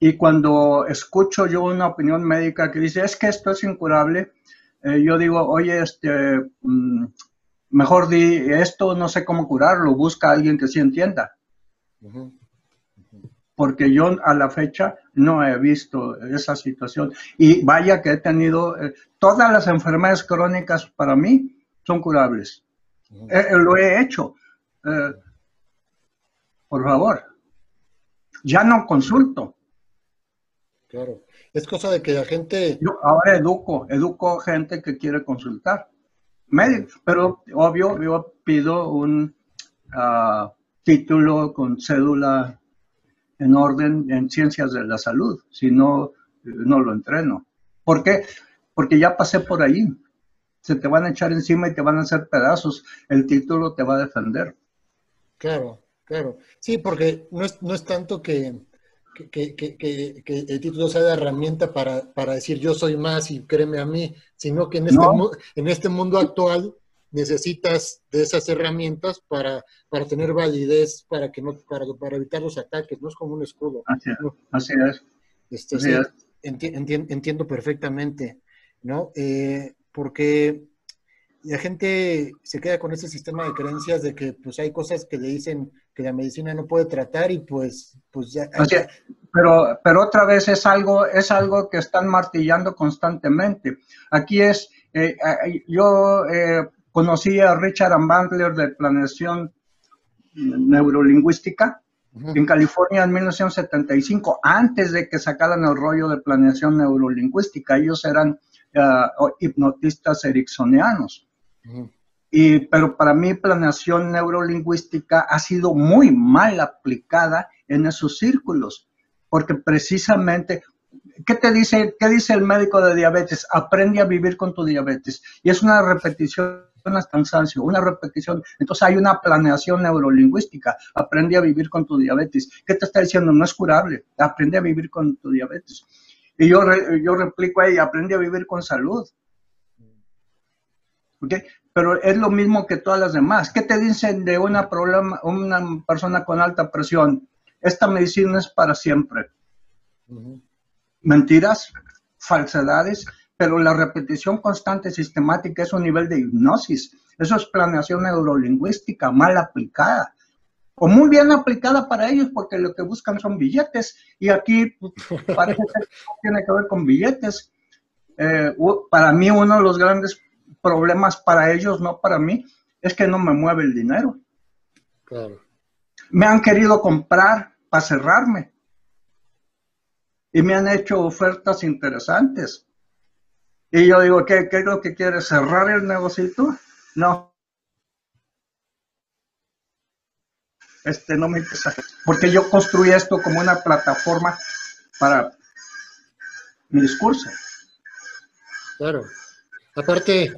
Y cuando escucho yo una opinión médica que dice, es que esto es incurable, eh, yo digo, oye, este, mm, mejor di esto, no sé cómo curarlo, busca a alguien que sí entienda porque yo a la fecha no he visto esa situación. Y vaya que he tenido, eh, todas las enfermedades crónicas para mí son curables. Eh, eh, lo he hecho. por favor, ya no consulto. Claro, es cosa de que la gente... Yo ahora educo, educo gente que quiere consultar. Pero obvio, yo pido un ah, título con cédula en orden en ciencias de la salud, si no, no lo entreno. ¿Por qué? Porque ya pasé por ahí. Se te van a echar encima y te van a hacer pedazos. El título te va a defender. Claro, claro. Sí, porque no es, no es tanto que, que, el título sea la herramienta para, para, decir yo soy más y créeme a mí, sino que en este, en este mundo actual necesitas de esas herramientas para, para tener validez, para que no, para, para evitar los ataques, no es como un escudo. Así, es. Este, entiendo perfectamente, ¿no? Eh, porque la gente se queda con ese sistema de creencias de que pues hay cosas que le dicen que la medicina no puede tratar y pues, pues ya... pero, pero otra vez es algo, es algo que están martillando constantemente. Aquí es, eh, eh, yo Conocí a Richard Bandler de Planeación Neurolingüística en California en 1975, antes de que sacaran el rollo de planeación neurolingüística. Ellos eran ah, hipnotistas ericksonianos. Y, pero para mí planeación neurolingüística ha sido muy mal aplicada en esos círculos, porque precisamente ¿qué te dice, qué dice el médico de diabetes? Aprende a vivir con tu diabetes. Y es una repetición es cansancio, una repetición. Entonces hay una planeación neurolingüística. Aprende a vivir con tu diabetes. ¿Qué te está diciendo? No es curable. Aprende a vivir con tu diabetes. Y yo, yo replico ahí, aprende a vivir con salud. ¿Okay? Pero es lo mismo que todas las demás. ¿Qué te dicen de una, problema, una persona con alta presión? Esta medicina es para siempre. Mentiras, falsedades, pero la repetición constante sistemática es un nivel de hipnosis. Eso es planeación neurolingüística mal aplicada. O muy bien aplicada para ellos porque lo que buscan son billetes. Y aquí pues, parece que tiene que ver con billetes. Eh, para mí uno de los grandes problemas para ellos, no para mí, es que no me mueve el dinero. Claro. Me han querido comprar para cerrarme. Y me han hecho ofertas interesantes Y yo digo, ¿qué, qué es lo que quieres? ¿Cerrar el negocito? No. Este no me interesa. Porque yo construí esto como una plataforma para mi discurso. Claro. Aparte,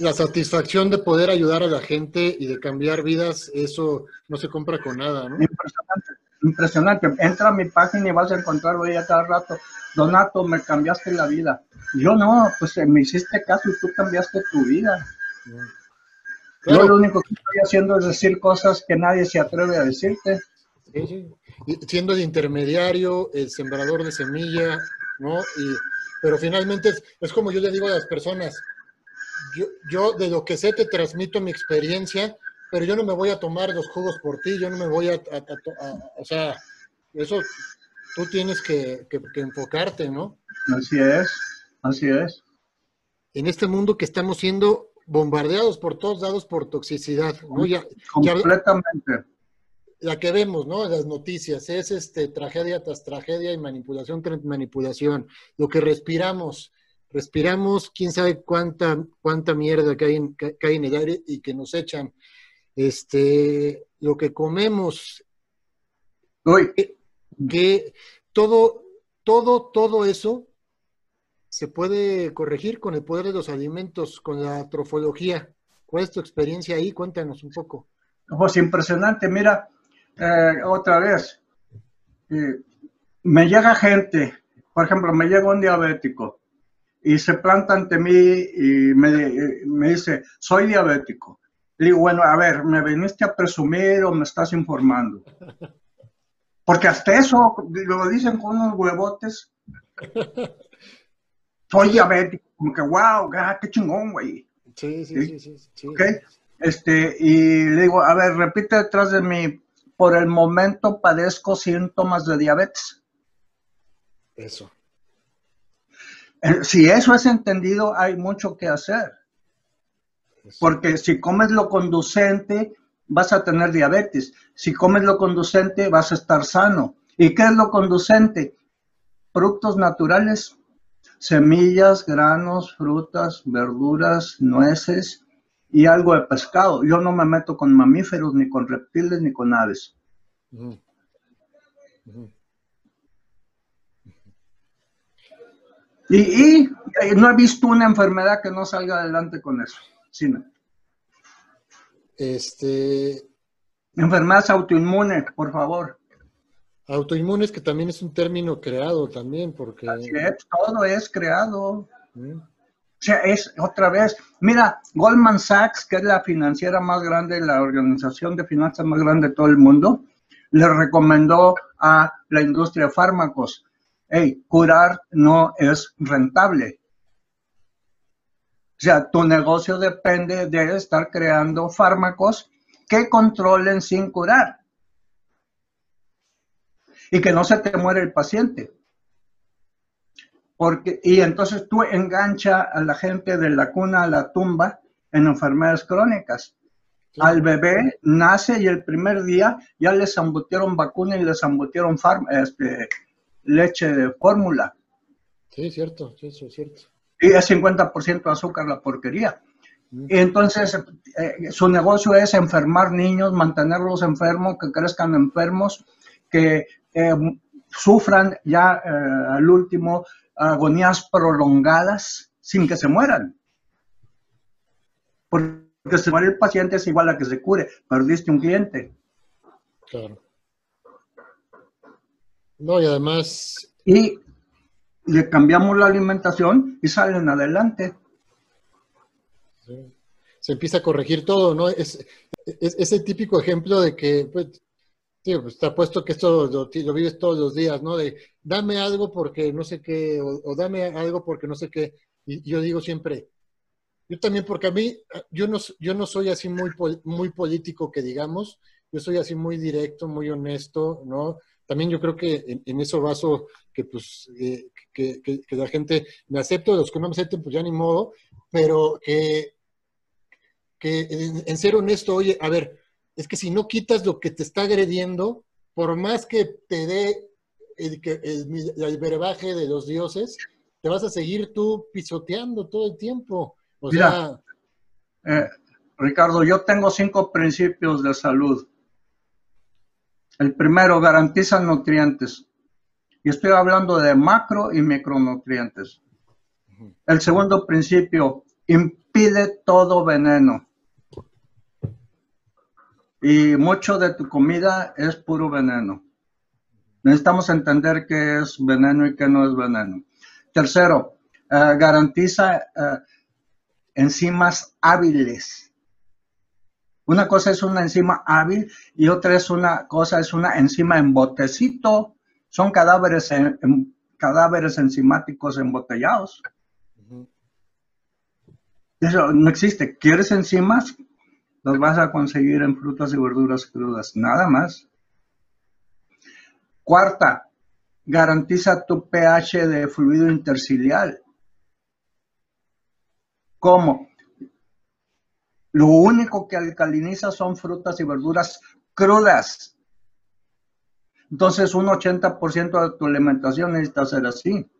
la satisfacción de poder ayudar a la gente y de cambiar vidas, eso no se compra con nada, ¿no? Impresionante, impresionante. Entra a mi página y vas a encontrar hoy a cada rato, Donato, me cambiaste la vida. Yo no, pues me hiciste caso y tú cambiaste tu vida. Yo lo único que estoy haciendo es decir cosas que nadie se atreve a decirte. Sí, sí. Siendo el intermediario, el sembrador de semilla, ¿no? Y, pero finalmente es, es como yo le digo a las personas, yo, yo de lo que sé te transmito mi experiencia, pero yo no me voy a tomar los jugos por ti, yo no me voy a, o sea, eso tú tienes que, enfocarte, ¿no? Así es, así es. En este mundo que estamos siendo bombardeados por todos lados por toxicidad, ¿no? Ya, Completamente. La que vemos, ¿no? Las noticias es este tragedia tras tragedia y manipulación tras manipulación. Lo que respiramos, respiramos, quién sabe cuánta, cuánta mierda que hay, en, en el aire y que nos echan. Este, lo que comemos, Que, todo, todo, todo eso se puede corregir con el poder de los alimentos, con la trofología. ¿Cuál es tu experiencia ahí? Cuéntanos un poco. Pues impresionante, mira, eh, otra vez, eh, me llega gente, por ejemplo, me llega un diabético, y se planta ante mí y me, dice, soy diabético. Le digo, bueno, a ver, ¿me viniste a presumir o me estás informando? Porque hasta eso lo dicen con unos huevotes. Soy diabético, como que, wow, qué chingón, güey. Sí, sí, sí, sí. Este, y le digo, a ver, repite detrás de mí, por el momento padezco síntomas de diabetes. Eso. Eh, si eso es entendido, hay mucho que hacer. Porque si comes lo conducente, vas a tener diabetes. Si comes lo conducente, vas a estar sano. ¿Y qué es lo conducente? Productos naturales, semillas, granos, frutas, verduras, nueces y algo de pescado. Yo no me meto con mamíferos, ni con reptiles, ni con aves. Y, no he visto una enfermedad que no salga adelante con eso. Sí, Este. Enfermedades autoinmunes, por favor. Autoinmunes, que también es un término creado también, porque. todo es creado. Mm. Sea, es otra vez. Mira, Goldman Sachs, que es la financiera más grande, la organización de finanzas más grande de todo el mundo, le recomendó a la industria de fármacos hey, curar no es rentable. O sea, tu negocio depende de estar creando fármacos que controlen sin curar. Y que no se te muere el paciente. Porque, y entonces tú engancha a la gente de la cuna a la tumba en enfermedades crónicas. Al bebé nace y el primer día ya les embutieron vacuna y les embutieron este, leche de fórmula. Sí, cierto, eso es cierto. Y es 50% azúcar la porquería. Y entonces eh, su negocio es enfermar niños, mantenerlos enfermos, que crezcan enfermos, que eh, sufran ya eh, al último agonías prolongadas sin que se mueran. Porque se muere el paciente es igual a que se cure, perdiste un cliente. Claro. No, y además... Y le cambiamos la alimentación y salen adelante. Se empieza a corregir todo, ¿no? Es, es, el típico ejemplo de que, pues, sí, pues está puesto que esto lo, vives todos los días, ¿no? De dame algo porque no sé qué, o, dame algo porque no sé qué. Y yo digo siempre, yo también, porque a mí, yo no, yo no soy así muy, muy político que digamos, yo soy así muy directo, muy honesto, ¿no? también yo creo que en, eso baso que pues eh, que, la gente me acepte, los que no me acepten, pues ya ni modo, pero que en, ser honesto, oye, a ver, es que si no quitas lo que te está agrediendo, por más que te dé el, el, el brebaje de los dioses, te vas a seguir tú pisoteando todo el tiempo. O Mira, eh, Ricardo, yo tengo cinco principios de salud. El primero, garantiza nutrientes. Y estoy hablando de macro y micronutrientes. El segundo principio, impide todo veneno. Y mucho de tu comida es puro veneno. Necesitamos entender qué es veneno y qué no es veneno. Tercero, eh, garantiza eh, enzimas hábiles. Una cosa es una enzima hábil y otra es una cosa es una enzima en botecito. Son cadáveres, cadáveres enzimáticos embotellados. Eso no existe. ¿Quieres enzimas? Los vas a conseguir en frutas y verduras crudas, nada más. Cuarta, garantiza tu pH de fluido interciliar. ¿Cómo? Lo único que alcaliniza son frutas y verduras crudas. Entonces, un 80% de tu alimentación necesita ser así.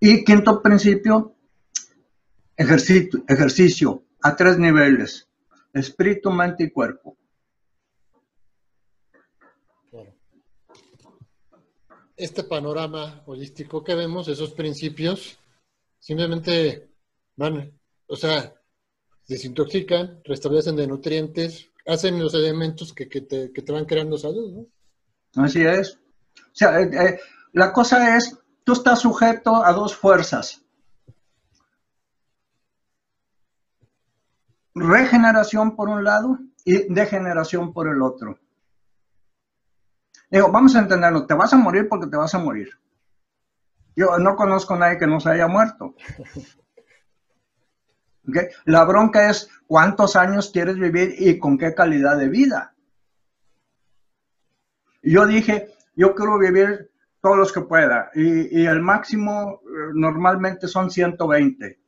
Y quinto principio, ejercicio, ejercicio a tres niveles, espíritu, mente y cuerpo. Este panorama holístico que vemos, esos principios, simplemente van o sea, desintoxican, restablecen de nutrientes, hacen los elementos que, te, van creando salud, ¿no? Así es. O sea, eh, eh, la cosa es, tú estás sujeto a dos fuerzas. Regeneración por un lado y degeneración por el otro. Digo, vamos a entenderlo, te vas a morir porque te vas a morir. Yo no conozco a nadie que no se haya muerto. La bronca es cuántos años quieres vivir y con qué calidad de vida. Yo dije, yo quiero vivir todos los que pueda y, el máximo eh, normalmente son 120.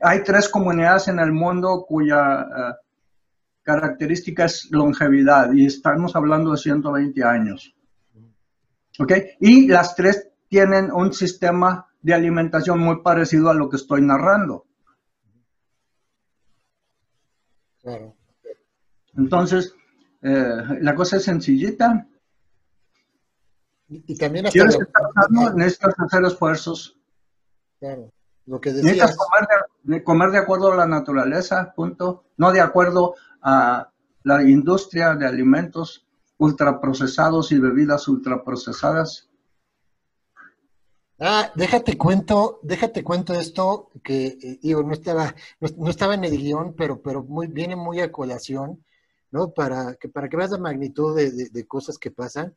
Hay tres comunidades en el mundo cuya eh, característica es longevidad y estamos hablando de 120 años. ¿Ok? Y las tres tienen un sistema de alimentación muy parecido a lo que estoy narrando. Entonces, eh, la cosa es sencillita. Y, también necesitas hacer esfuerzos. Claro. Lo que decías... Necesitas comer de, acuerdo a la naturaleza, punto. No de acuerdo a la industria de alimentos ultraprocesados y bebidas ultraprocesadas. Ah, déjate cuento, déjate cuento esto que eh, digo, no estaba, no, estaba en el guion, pero, pero muy, viene muy a colación, ¿no? Para que, para que veas la magnitud de, cosas que pasan.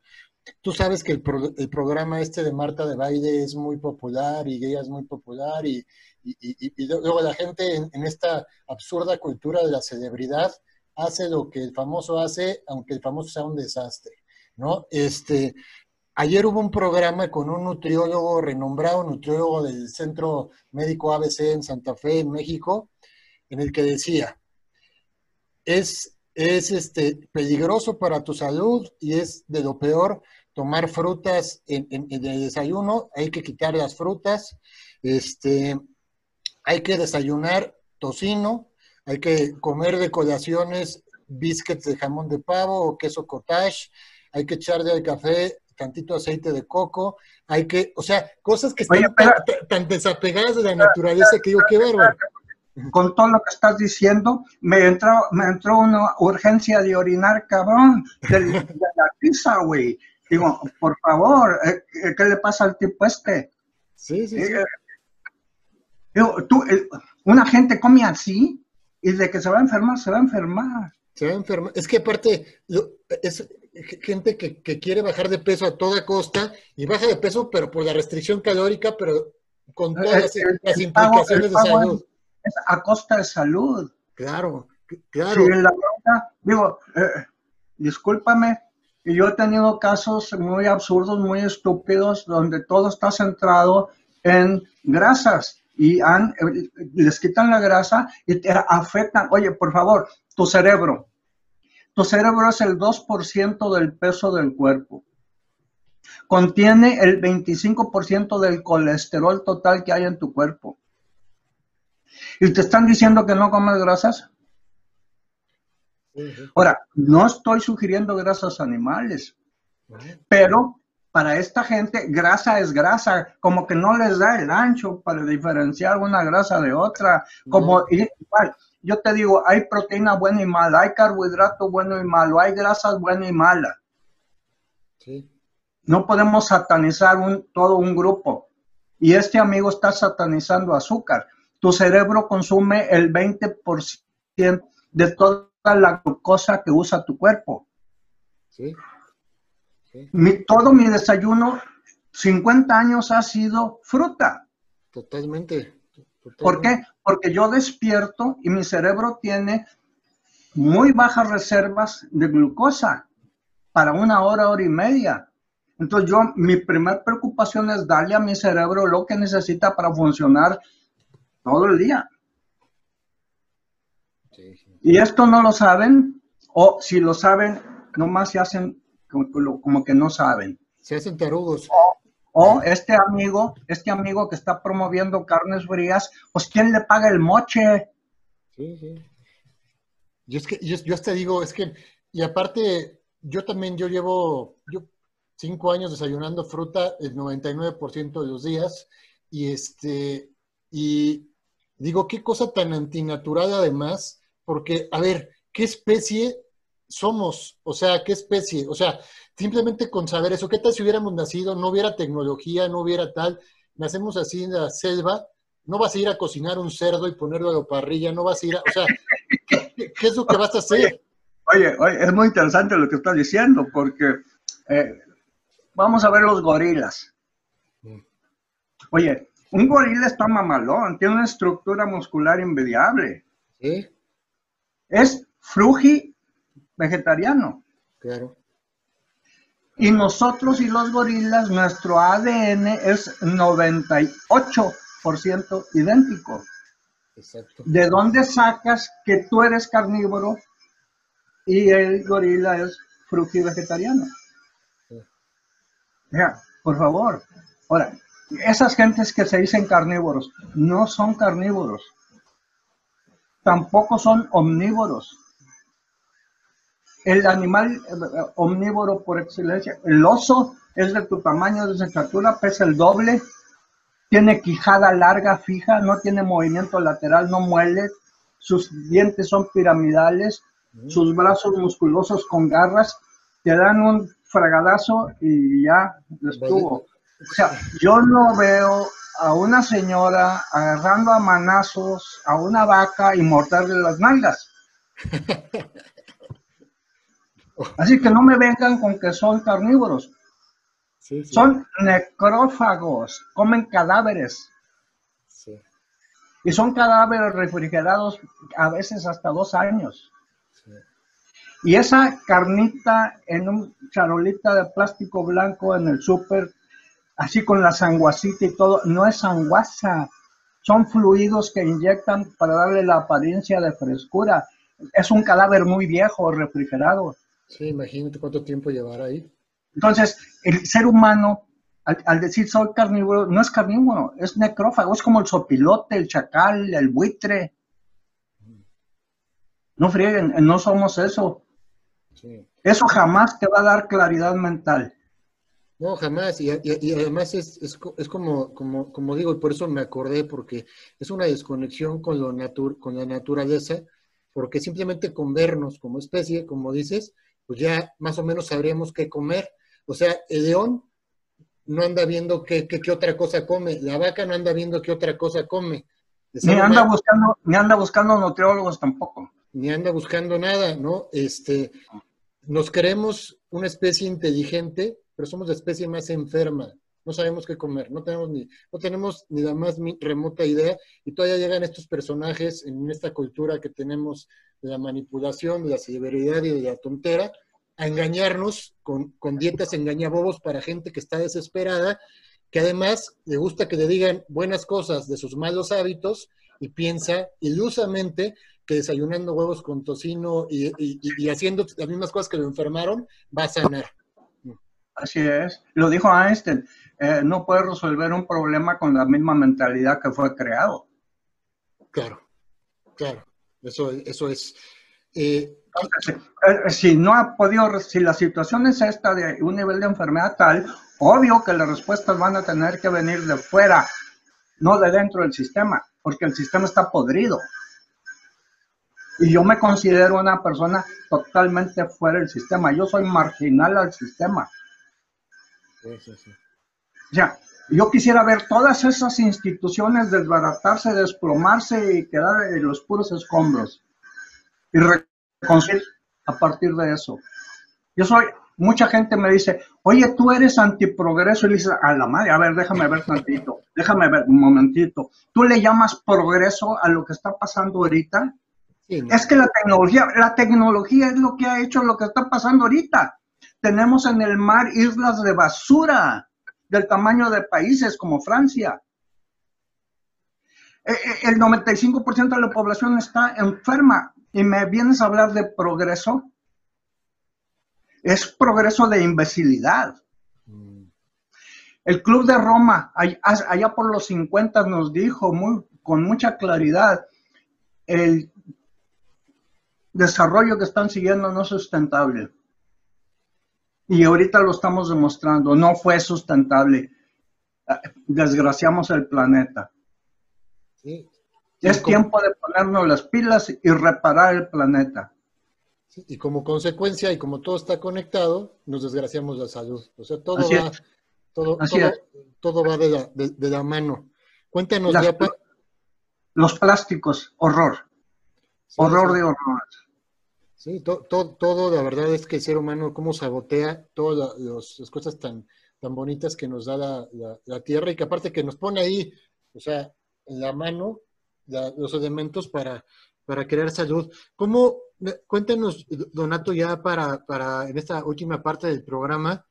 Tú sabes que el, el, programa este de Marta de Baile es muy popular y ella es muy popular y, y, luego la gente en, en, esta absurda cultura de la celebridad hace lo que el famoso hace, aunque el famoso sea un desastre, ¿no? Este, Ayer hubo un programa con un nutriólogo renombrado, nutriólogo del Centro Médico ABC en Santa Fe, en México, en el que decía, es, es este, peligroso para tu salud y es de lo peor tomar frutas en, el desayuno, hay que quitar las frutas, este, hay que desayunar tocino, hay que comer de colaciones biscuits de jamón de pavo o queso cottage, hay que echarle al café tantito aceite de coco, hay que, o sea, cosas que están tan, desapegadas de la naturaleza que digo, qué bárbaro. Con todo lo que estás diciendo, me entró, me entró una urgencia de orinar, cabrón, de, la pizza, güey. Digo, por favor, eh, ¿qué le pasa al tipo este? Sí, sí, sí. Eh, tú, una gente come así y de que se va a enfermar, se va a enfermar. Se va a enfermar. Es que aparte, es, gente que, quiere bajar de peso a toda costa y baja de peso, pero por la restricción calórica, pero con todas las, implicaciones de salud. Es a costa de salud. Claro, claro. digo, eh, discúlpame, yo he tenido casos muy absurdos, muy estúpidos, donde todo está centrado en grasas y han, eh, les quitan la grasa y te afectan. Oye, por favor, tu cerebro, tu cerebro es el 2% del peso del cuerpo. Contiene el 25% del colesterol total que hay en tu cuerpo. ¿Y te están diciendo que no comes grasas? Ahora, no estoy sugiriendo grasas animales, pero para esta gente grasa es grasa, como que no les da el ancho para diferenciar una grasa de otra, como igual. Yo te digo, hay proteína buena y mala, hay carbohidrato bueno y malo, hay grasas buena y mala. No podemos satanizar un, todo un grupo. Y este amigo está satanizando azúcar. Tu cerebro consume el 20% de toda la glucosa que usa tu cuerpo. Sí. Todo mi desayuno, 50 años ha sido fruta. Totalmente, ¿Por qué? Porque yo despierto y mi cerebro tiene muy bajas reservas de glucosa para una hora, hora y media. Entonces yo, mi primera preocupación es darle a mi cerebro lo que necesita para funcionar todo el día. Y esto no lo saben, o si lo saben, nomás se hacen como, que no saben. Se hacen tarudos. O, este amigo, este amigo que está promoviendo carnes frías, pues ¿quién le paga el moche? Sí, sí. Yo es que, yo, yo te digo, es que, y aparte, yo también, yo llevo, yo cinco años desayunando fruta el 99% de los días, y este, y digo, qué cosa tan antinatural además, porque, a ver, ¿qué especie somos? O sea, ¿qué especie? O sea, simplemente con saber eso, ¿qué tal si hubiéramos nacido, no hubiera tecnología, no hubiera tal, nacemos así en la selva, no vas a ir a cocinar un cerdo y ponerlo a la parrilla, no vas a ir a, o sea, ¿qué, es lo que vas a hacer? Oye, oye, es muy interesante lo que estás diciendo, porque eh, vamos a ver los gorilas. Mm. Oye, un gorila está mamalón, tiene una estructura muscular invidiable. ¿Sí? Es frugi vegetariano. Claro. Y nosotros y los gorilas, nuestro ADN es 98% idéntico. Exacto. ¿De dónde sacas que tú eres carnívoro y el gorila es frugi vegetariano? Ya, por favor. Ahora, esas gentes que se dicen carnívoros no son carnívoros. Tampoco son omnívoros. El animal eh, omnívoro por excelencia, el oso, es de tu tamaño, de estatura, pesa el doble, tiene quijada larga, fija, no tiene movimiento lateral, no muele, sus dientes son piramidales, sus brazos musculosos con garras, te dan un fragadazo y ya estuvo. O sea, yo no veo a una señora agarrando a manazos a una vaca y morderle las nalgas. Así que no me vengan con que son carnívoros. Son necrófagos, comen cadáveres. Y son cadáveres refrigerados a veces hasta dos años. Y esa carnita en un charolita de plástico blanco en el súper así con la sanguacita y todo, no es sanguaza, son fluidos que inyectan para darle la apariencia de frescura. Es un cadáver muy viejo, refrigerado. Sí, imagínate cuánto tiempo llevará ahí. Entonces, el ser humano, al, decir soy carnívoro, no es carnívoro, es necrófago, es como el sopilote, el chacal, el buitre. No frieguen, no somos eso. Eso jamás te va a dar claridad mental. No, jamás. Y, además es, es, es, como, como, como digo, y por eso me acordé, porque es una desconexión con, lo natur, con la naturaleza, porque simplemente con vernos como especie, como dices, pues ya más o menos sabríamos qué comer. O sea, el león no anda viendo qué, qué, otra cosa come, la vaca no anda viendo qué otra cosa come. Ni anda, buscando, ni anda buscando nutriólogos tampoco. Ni anda buscando nada, ¿no? Este, nos creemos una especie inteligente pero somos la especie más enferma. No sabemos qué comer, no tenemos ni, no tenemos ni la más remota idea y todavía llegan estos personajes en esta cultura que tenemos de la manipulación, de la severidad y de la tontera, a engañarnos con, con dietas engañabobos para gente que está desesperada, que además le gusta que le digan buenas cosas de sus malos hábitos y piensa ilusamente que desayunando huevos con tocino y, y haciendo las mismas cosas que lo enfermaron va a sanar. Así es. Lo dijo Einstein. Eh, no puede resolver un problema con la misma mentalidad que fue creado. Claro, claro. Eso, eso es. Eh, eh, si no ha podido, si la situación es esta de un nivel de enfermedad tal, obvio que las respuestas van a tener que venir de fuera, no de dentro del sistema, porque el sistema está podrido. Y yo me considero una persona totalmente fuera del sistema. Yo soy marginal al sistema. Sí, sí, sí. O sea, yo quisiera ver todas esas instituciones desbaratarse, desplomarse y quedar en los puros escombros. Y reconciliar a partir de eso. Yo soy, mucha gente me dice, oye, tú eres antiprogreso. Y le dices, a la madre, a ver, déjame ver tantito, déjame ver un momentito. ¿Tú le llamas progreso a lo que está pasando ahorita? Es que la tecnología, la tecnología es lo que ha hecho lo que está pasando ahorita. Tenemos en el mar islas de basura del tamaño de países como Francia. Eh, eh, el 95% de la población está enferma y me vienes a hablar de progreso. Es progreso de imbecilidad. El Club de Roma, allá por los 50, nos dijo muy, con mucha claridad, el desarrollo que están siguiendo no es sustentable. Y ahorita lo estamos demostrando, no fue sustentable. Desgraciamos el planeta. Es tiempo de ponernos las pilas y reparar el planeta. y como consecuencia, y como todo está conectado, nos desgraciamos la salud. O sea, todo va, todo, todo, va de la, mano. Cuéntanos, Los plásticos, horror. horror de horrores. Sí, todo, todo, la verdad es que el ser humano, cómo sabotea todas las cosas tan, tan bonitas que nos da la, tierra y que aparte que nos pone ahí, o sea, en la mano los elementos para, para crear salud. ¿Cómo, cuéntanos, Donato, ya para, para en esta última parte del programa,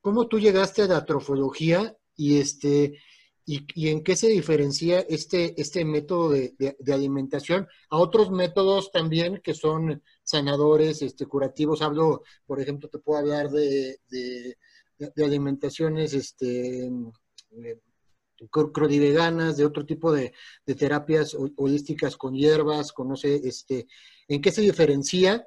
cómo tú llegaste a la trofología y este y, en qué se diferencia este, este método de, alimentación a otros métodos también que son sanadores, este, curativos. Hablo, por ejemplo, te puedo hablar de, de alimentaciones este, eh, crodiveganas, de otro tipo de, terapias holísticas con hierbas, con no sé, este, en qué se diferencia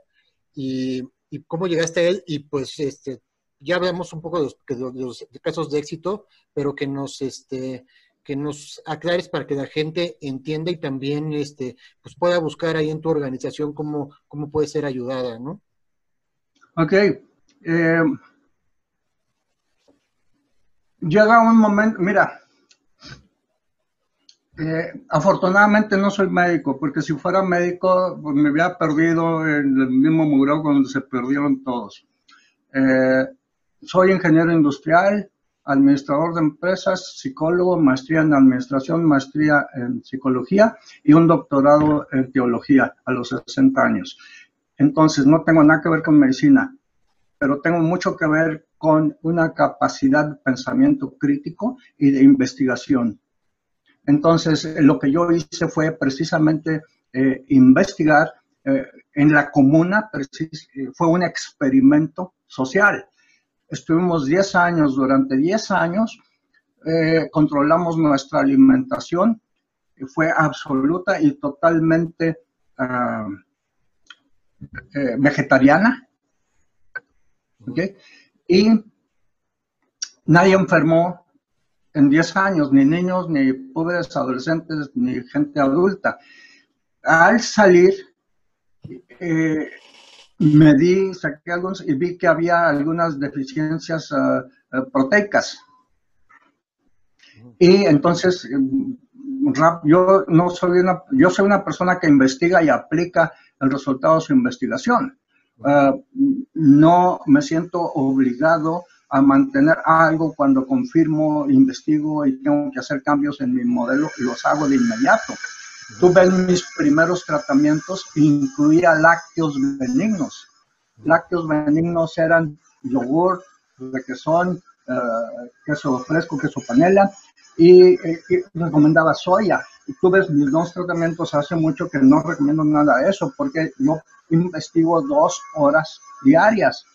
y, cómo llegaste a él y pues este, ya vemos un poco de los, casos de éxito, pero que nos, este, que nos aclares para que la gente entienda y también este, pues pueda buscar ahí en tu organización cómo, cómo puede ser ayudada, ¿no? Ok. Eh, llega un momento, mira, eh, afortunadamente no soy médico, porque si fuera médico pues me había perdido en el mismo muro donde se perdieron todos. Eh, soy ingeniero industrial, administrador de empresas, psicólogo, maestría en administración, maestría en psicología y un doctorado en teología a los 60 años. Entonces, no tengo nada que ver con medicina, pero tengo mucho que ver con una capacidad de pensamiento crítico y de investigación. Entonces, lo que yo hice fue precisamente eh, investigar eh, en la comuna, fue un experimento social Estuvimos 10 años, durante 10 años eh, controlamos nuestra alimentación, fue absoluta y totalmente ah, eh, vegetariana. Y nadie enfermó en 10 años, ni niños, ni pobres adolescentes, ni gente adulta. Al salir, eh, me di, saqué algunos y vi que había algunas deficiencias uh, proteicas. Y entonces, mm, yo no soy una, yo soy una persona que investiga y aplica el resultado de su investigación. Ah, no me siento obligado a mantener algo cuando confirmo, investigo y tengo que hacer cambios en mi modelo y los hago de inmediato. Tú ves mis primeros tratamientos, incluía lácteos benignos. Lácteos benignos eran yogur, requesón, uh, queso fresco, queso panela, y, recomendaba soya. Y tú ves mis dos tratamientos hace mucho que no recomiendo nada de eso, porque yo investigo dos horas diarias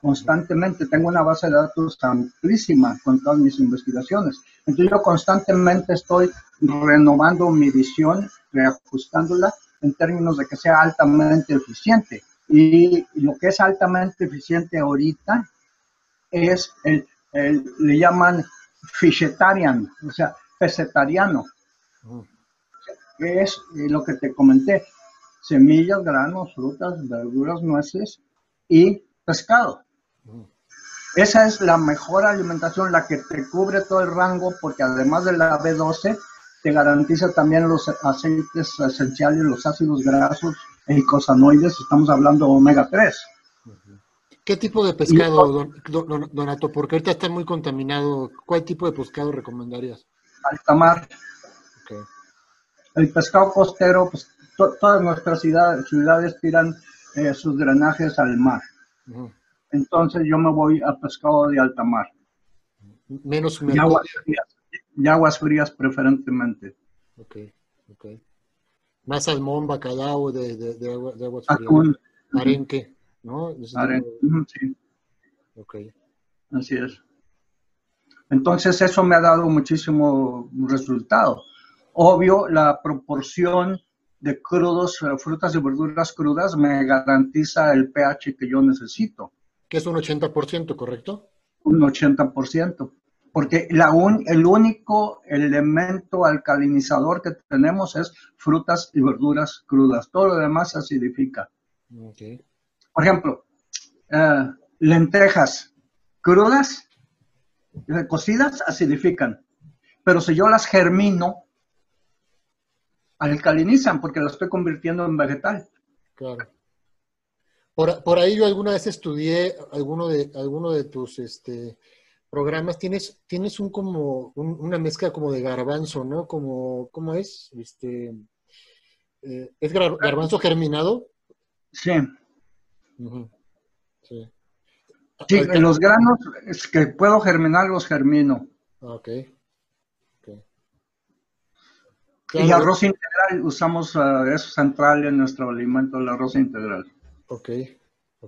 constantemente. Tengo una base de datos amplísima con todas mis investigaciones. Entonces yo constantemente estoy renovando mi visión, reajustándola en términos de que sea altamente eficiente. Y lo que es altamente eficiente ahorita es el, le llaman fishetarian, o sea, pesetariano. Que es lo que te comenté, semillas, granos, frutas, verduras, nueces y pescado. Esa es la mejor alimentación, la que te cubre todo el rango, porque además de la B12, te garantiza también los aceites esenciales, los ácidos grasos e icosanoides, estamos hablando de omega 3. ¿Qué tipo de pescado, don, Donato? Porque ahorita está muy contaminado. ¿Cuál tipo de pescado recomendarías? Altamar. El pescado costero, pues todas nuestras ciudades, ciudades tiran eh, sus drenajes al mar. Entonces yo me voy a pescado de alta mar. Menos y frías, y aguas frías preferentemente. Ok, ok. Más salmón, bacalao de, de, de, aguas frías. Arenque, ¿no? Arenque, sí. Ok. Así es. Entonces eso me ha dado muchísimo resultado. Obvio, la proporción de crudos, eh, frutas y verduras crudas me garantiza el pH que yo necesito. Que es un 80%, ¿correcto? Un 80%. Porque la un, el único elemento alcalinizador que tenemos es frutas y verduras crudas. Todo lo demás se acidifica. Por ejemplo, eh, lentejas crudas, cocidas, acidifican. Pero si yo las germino, alcalinizan porque lo estoy convirtiendo en vegetal. Claro. Por, ahí yo alguna vez estudié alguno de, alguno de tus este, programas. Tienes, tienes un como una mezcla como de garbanzo, ¿no? Como, ¿Cómo es? Este, eh, ¿Es garbanzo germinado? Sí. Sí. Sí, los granos es que puedo germinar los germino. Ok. Y arroz integral, usamos uh, eso central en nuestro alimento, el arroz integral. Ok.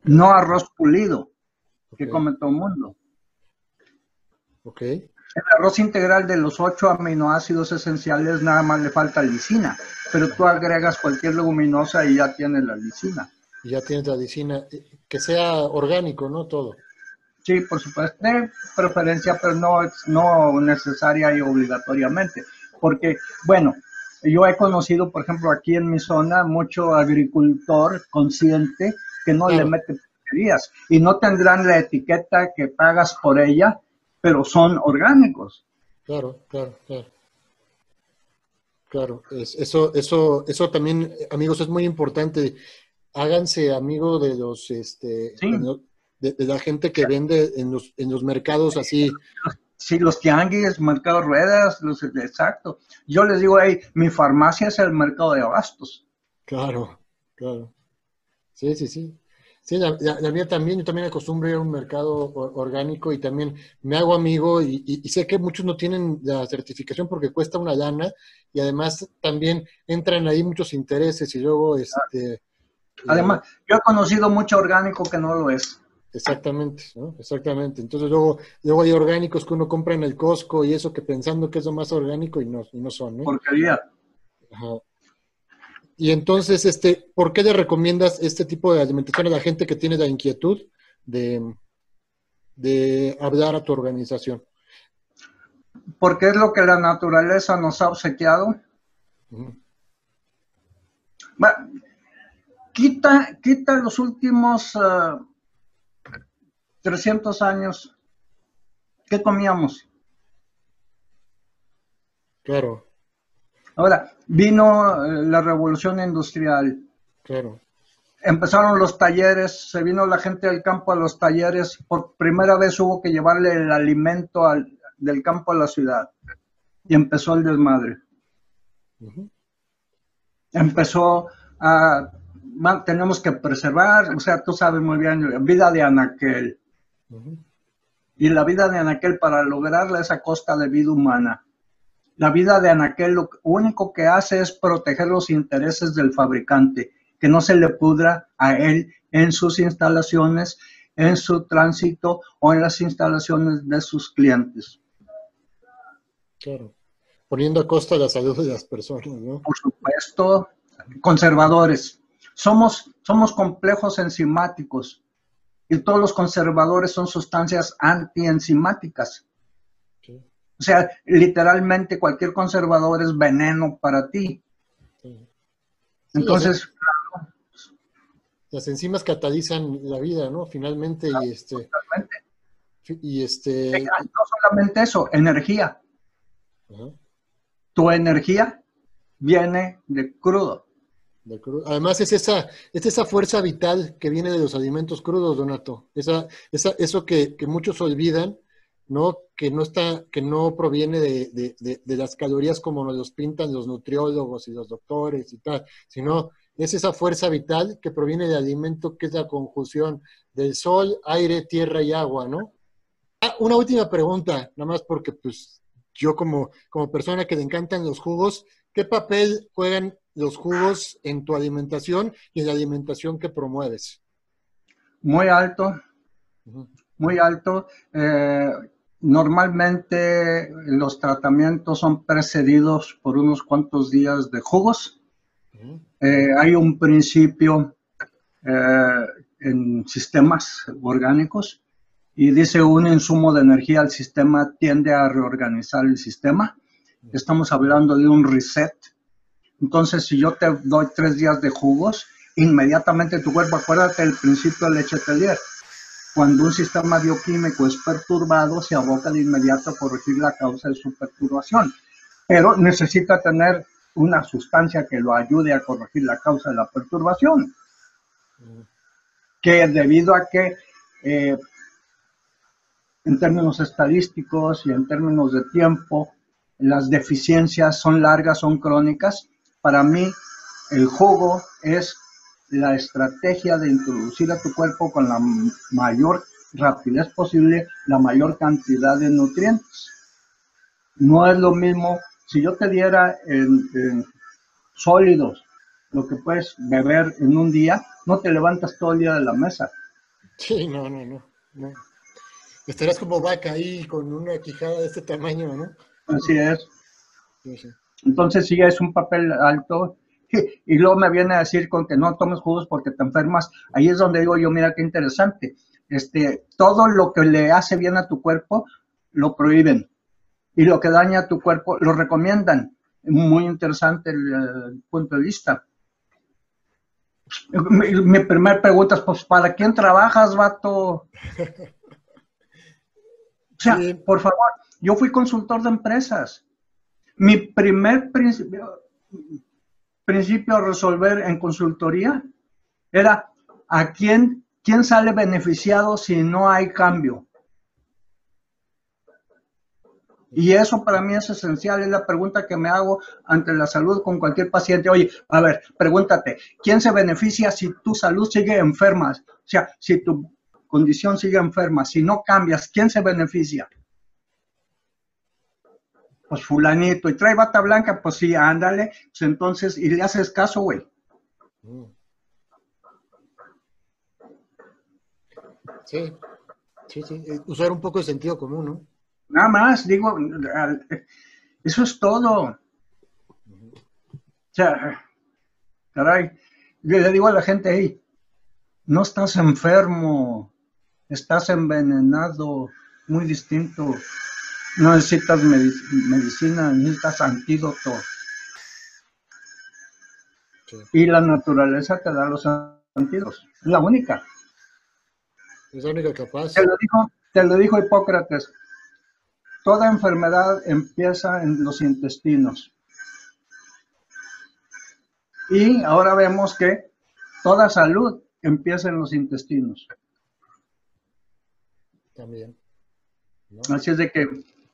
No arroz pulido, que come todo el mundo. Ok. El arroz integral de los ocho aminoácidos esenciales nada más le falta lisina, pero tú agregas cualquier leguminosa y ya tienes la lisina. Ya tienes la lisina, que sea orgánico, ¿no? Todo. Sí, por supuesto, de preferencia, pero no, no necesaria y obligatoriamente. Porque, bueno, yo he conocido, por ejemplo, aquí en mi zona, mucho agricultor consciente que no le mete porquerías y no tendrán la etiqueta que pagas por ella, pero son orgánicos. Claro, claro, claro. Claro, eso, eso, eso también, amigos, es muy importante. Háganse amigos de los, este, de, la gente que vende en los, en los mercados así Sí, los tianguis, mercado ruedas, los, exacto. Yo les digo, hey, mi farmacia es el mercado de abastos. Claro, claro. Sí, sí, sí. Sí, la, mía también, yo también acostumbro ir a un mercado orgánico y también me hago amigo y, sé que muchos no tienen la certificación porque cuesta una lana y además también entran ahí muchos intereses y luego este... Además, yo he conocido mucho orgánico que no lo es. Exactamente, ¿no? Exactamente. Entonces luego, luego hay orgánicos que uno compra en el Costco y eso que pensando que es lo más orgánico y no, y no son, ¿no? Porquería. Ajá. Y entonces, este, ¿por qué le recomiendas este tipo de alimentación a la gente que tiene la inquietud de, de hablar a tu organización? Porque es lo que la naturaleza nos ha obsequiado. quita, quita los últimos... Ah, 300 años, ¿qué comíamos? Claro. Ahora, vino eh, la revolución industrial. Claro. Empezaron los talleres, se vino la gente del campo a los talleres, por primera vez hubo que llevarle el alimento al, del campo a la ciudad. Y empezó el desmadre. Empezó a, tenemos que preservar, o sea, tú sabes muy bien, vida de Anaquel. Y la vida de Anaquel para lograrla es a costa de vida humana. La vida de Anaquel lo único que hace es proteger los intereses del fabricante, que no se le pudra a él en sus instalaciones, en su tránsito o en las instalaciones de sus clientes. Claro, poniendo a costa la salud de las personas, ¿no? Por supuesto, conservadores. Somos, somos complejos enzimáticos y todos los conservadores son sustancias antienzimáticas. O sea, literalmente cualquier conservador es veneno para ti. Entonces, las enzimas catalizan la vida, ¿no? Finalmente, y este. Y este. No solamente eso, energía. Tu energía viene de crudo. Además, es esa, es esa fuerza vital que viene de los alimentos crudos, Donato. Esa, esa, eso que, que muchos olvidan, ¿no? Que no está, que no proviene de, de, de, las calorías como nos los pintan los nutriólogos y los doctores y tal, sino es esa fuerza vital que proviene del alimento, que es la conjunción del sol, aire, tierra y agua, ¿no? Ah, una última pregunta, nada más porque pues yo como, como persona que le encantan los jugos, ¿qué papel juegan los jugos en tu alimentación y en la alimentación que promueves? Muy alto, muy alto. Eh, normalmente los tratamientos son precedidos por unos cuantos días de jugos eh, hay un principio eh, en sistemas orgánicos y dice un insumo de energía al sistema tiende a reorganizar el sistema. Estamos hablando de un reset. Entonces, si yo te doy tres días de jugos, inmediatamente tu cuerpo, acuérdate del principio de leche telier. Cuando un sistema bioquímico es perturbado, se aboca de inmediato a corregir la causa de su perturbación. Pero necesita tener una sustancia que lo ayude a corregir la causa de la perturbación. Que debido a que eh, en términos estadísticos y en términos de tiempo, las deficiencias son largas, son crónicas. Para mí, el jugo es la estrategia de introducir a tu cuerpo con la mayor rapidez posible la mayor cantidad de nutrientes. No es lo mismo si yo te diera en, sólidos lo que puedes beber en un día, no te levantas todo el día de la mesa. Sí, no, no, no. no. Estarás como vaca ahí con una quijada de este tamaño, ¿no? Así es. Entonces sí es un papel alto. Y, luego me viene a decir con que no tomes jugos porque te enfermas. Ahí es donde digo yo, mira qué interesante. Este, todo lo que le hace bien a tu cuerpo lo prohíben y lo que daña a tu cuerpo lo recomiendan. Muy interesante el, punto de vista. Mi, mi primera pregunta es, pues, ¿para quién trabajas, vato? O sea, por favor, yo fui consultor de empresas. Mi primer principio, principio a resolver en consultoría era a quién, quién sale beneficiado si no hay cambio. Y eso para mí es esencial, es la pregunta que me hago ante la salud con cualquier paciente. Oye, a ver, pregúntate, ¿quién se beneficia si tu salud sigue enferma? O sea, si tu condición sigue enferma, si no cambias, ¿quién se beneficia? Pues fulanito, y trae bata blanca, pues sí, ándale, pues entonces, y le haces caso, güey. Sí, sí, sí, eh, usar un poco de sentido común, ¿no? Nada más, digo, eso es todo. O sea, caray, yo le digo a la gente, ahí, no estás enfermo, estás envenenado, muy distinto. No necesitas medicina, necesitas antídoto. Y la naturaleza te da los antídotos. Es la única. Es la única capaz. Te lo dijo, te lo dijo Hipócrates. Toda enfermedad empieza en los intestinos. Y ahora vemos que toda salud empieza en los intestinos. También. Así es de que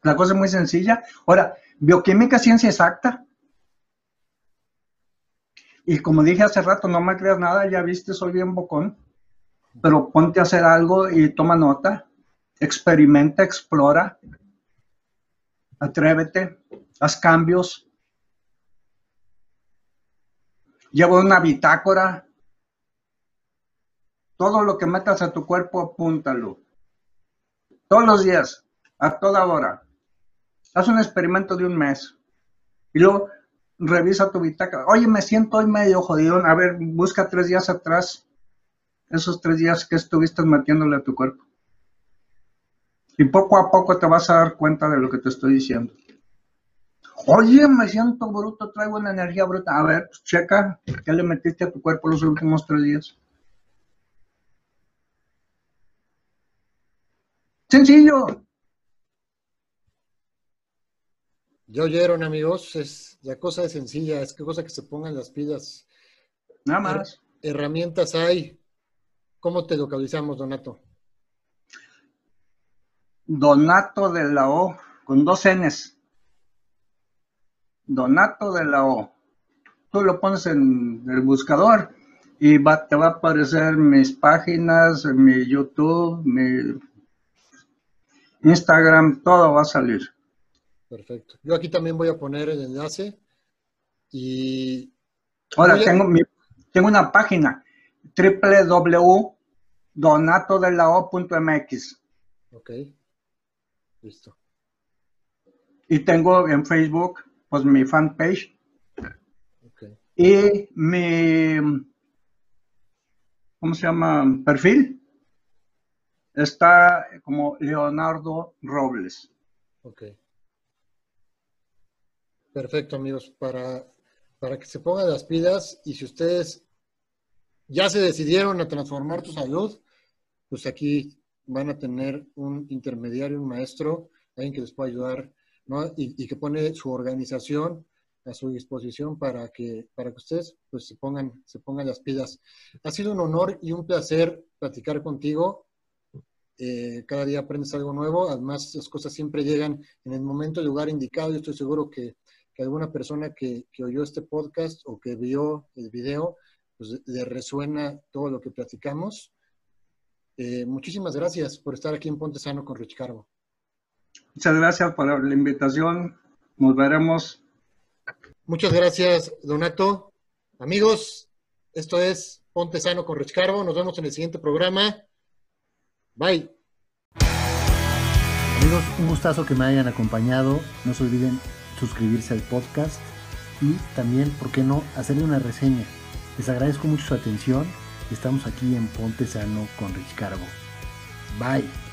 la cosa es muy sencilla. Ahora, bioquímica, ciencia exacta. Y como dije hace rato, no me creas nada, ya viste, soy bien bocón. Pero ponte a hacer algo y toma nota. Experimenta, explora atrévete, haz cambios. Llevo una bitácora. Todo lo que metas a tu cuerpo, apúntalo. Todos los días, a toda hora. Haz un experimento de un mes. Y luego revisa tu bitácora. Oye, me siento hoy medio jodido. A ver, busca tres días atrás. Esos tres días que estuviste metiéndole a tu cuerpo. Y poco a poco te vas a dar cuenta de lo que te estoy diciendo. Oye, me siento bruto, traigo una energía bruta. A ver, pues checa, ¿qué le metiste a tu cuerpo los últimos tres días? Sencillo. Ya oyeron, amigos, es, la cosa es sencilla, es que cosa que se pongan las pilas. Nada más. herramientas hay. ¿Cómo te localizamos, Donato? Donato de la O, con dos Ns. Donato de la O. Tú lo pones en el buscador y te va a aparecer mis páginas, mi YouTube, mi Instagram, todo va a salir. Perfecto. Yo aquí también voy a poner el enlace y... Ahora, tengo, tengo una página, www.donatodelao.mx. Ok. Listo. Y tengo en Facebook, pues mi fanpage. Okay. Y mi, ¿cómo se llama? Perfil. Está como Leonardo Robles. Ok. Perfecto, amigos. Para, para que se pongan las pilas y si ustedes ya se decidieron a transformar tu salud, pues aquí van a tener un intermediario, un maestro, alguien que les pueda ayudar, ¿no? Y, que pone su organización a su disposición para que, para que ustedes pues, se, pongan, se pongan las pilas. Ha sido un honor y un placer platicar contigo. Eh, cada día aprendes algo nuevo. Además, las cosas siempre llegan en el momento y lugar indicado. Yo estoy seguro que, que alguna persona que, que, oyó este podcast o que vio el video, pues le resuena todo lo que platicamos. Eh, muchísimas gracias por estar aquí en Ponte Sano con Rich Carbo. Muchas gracias por la invitación. Nos veremos. Muchas gracias, Donato. Amigos, esto es Ponte Sano con Rich Carbo. Nos vemos en el siguiente programa. Bye. Amigos, un gustazo que me hayan acompañado. No se olviden suscribirse al podcast y también, ¿por qué no?, hacerle una reseña. Les agradezco mucho su atención Estamos aquí en Ponte Sano con Rich. Bye.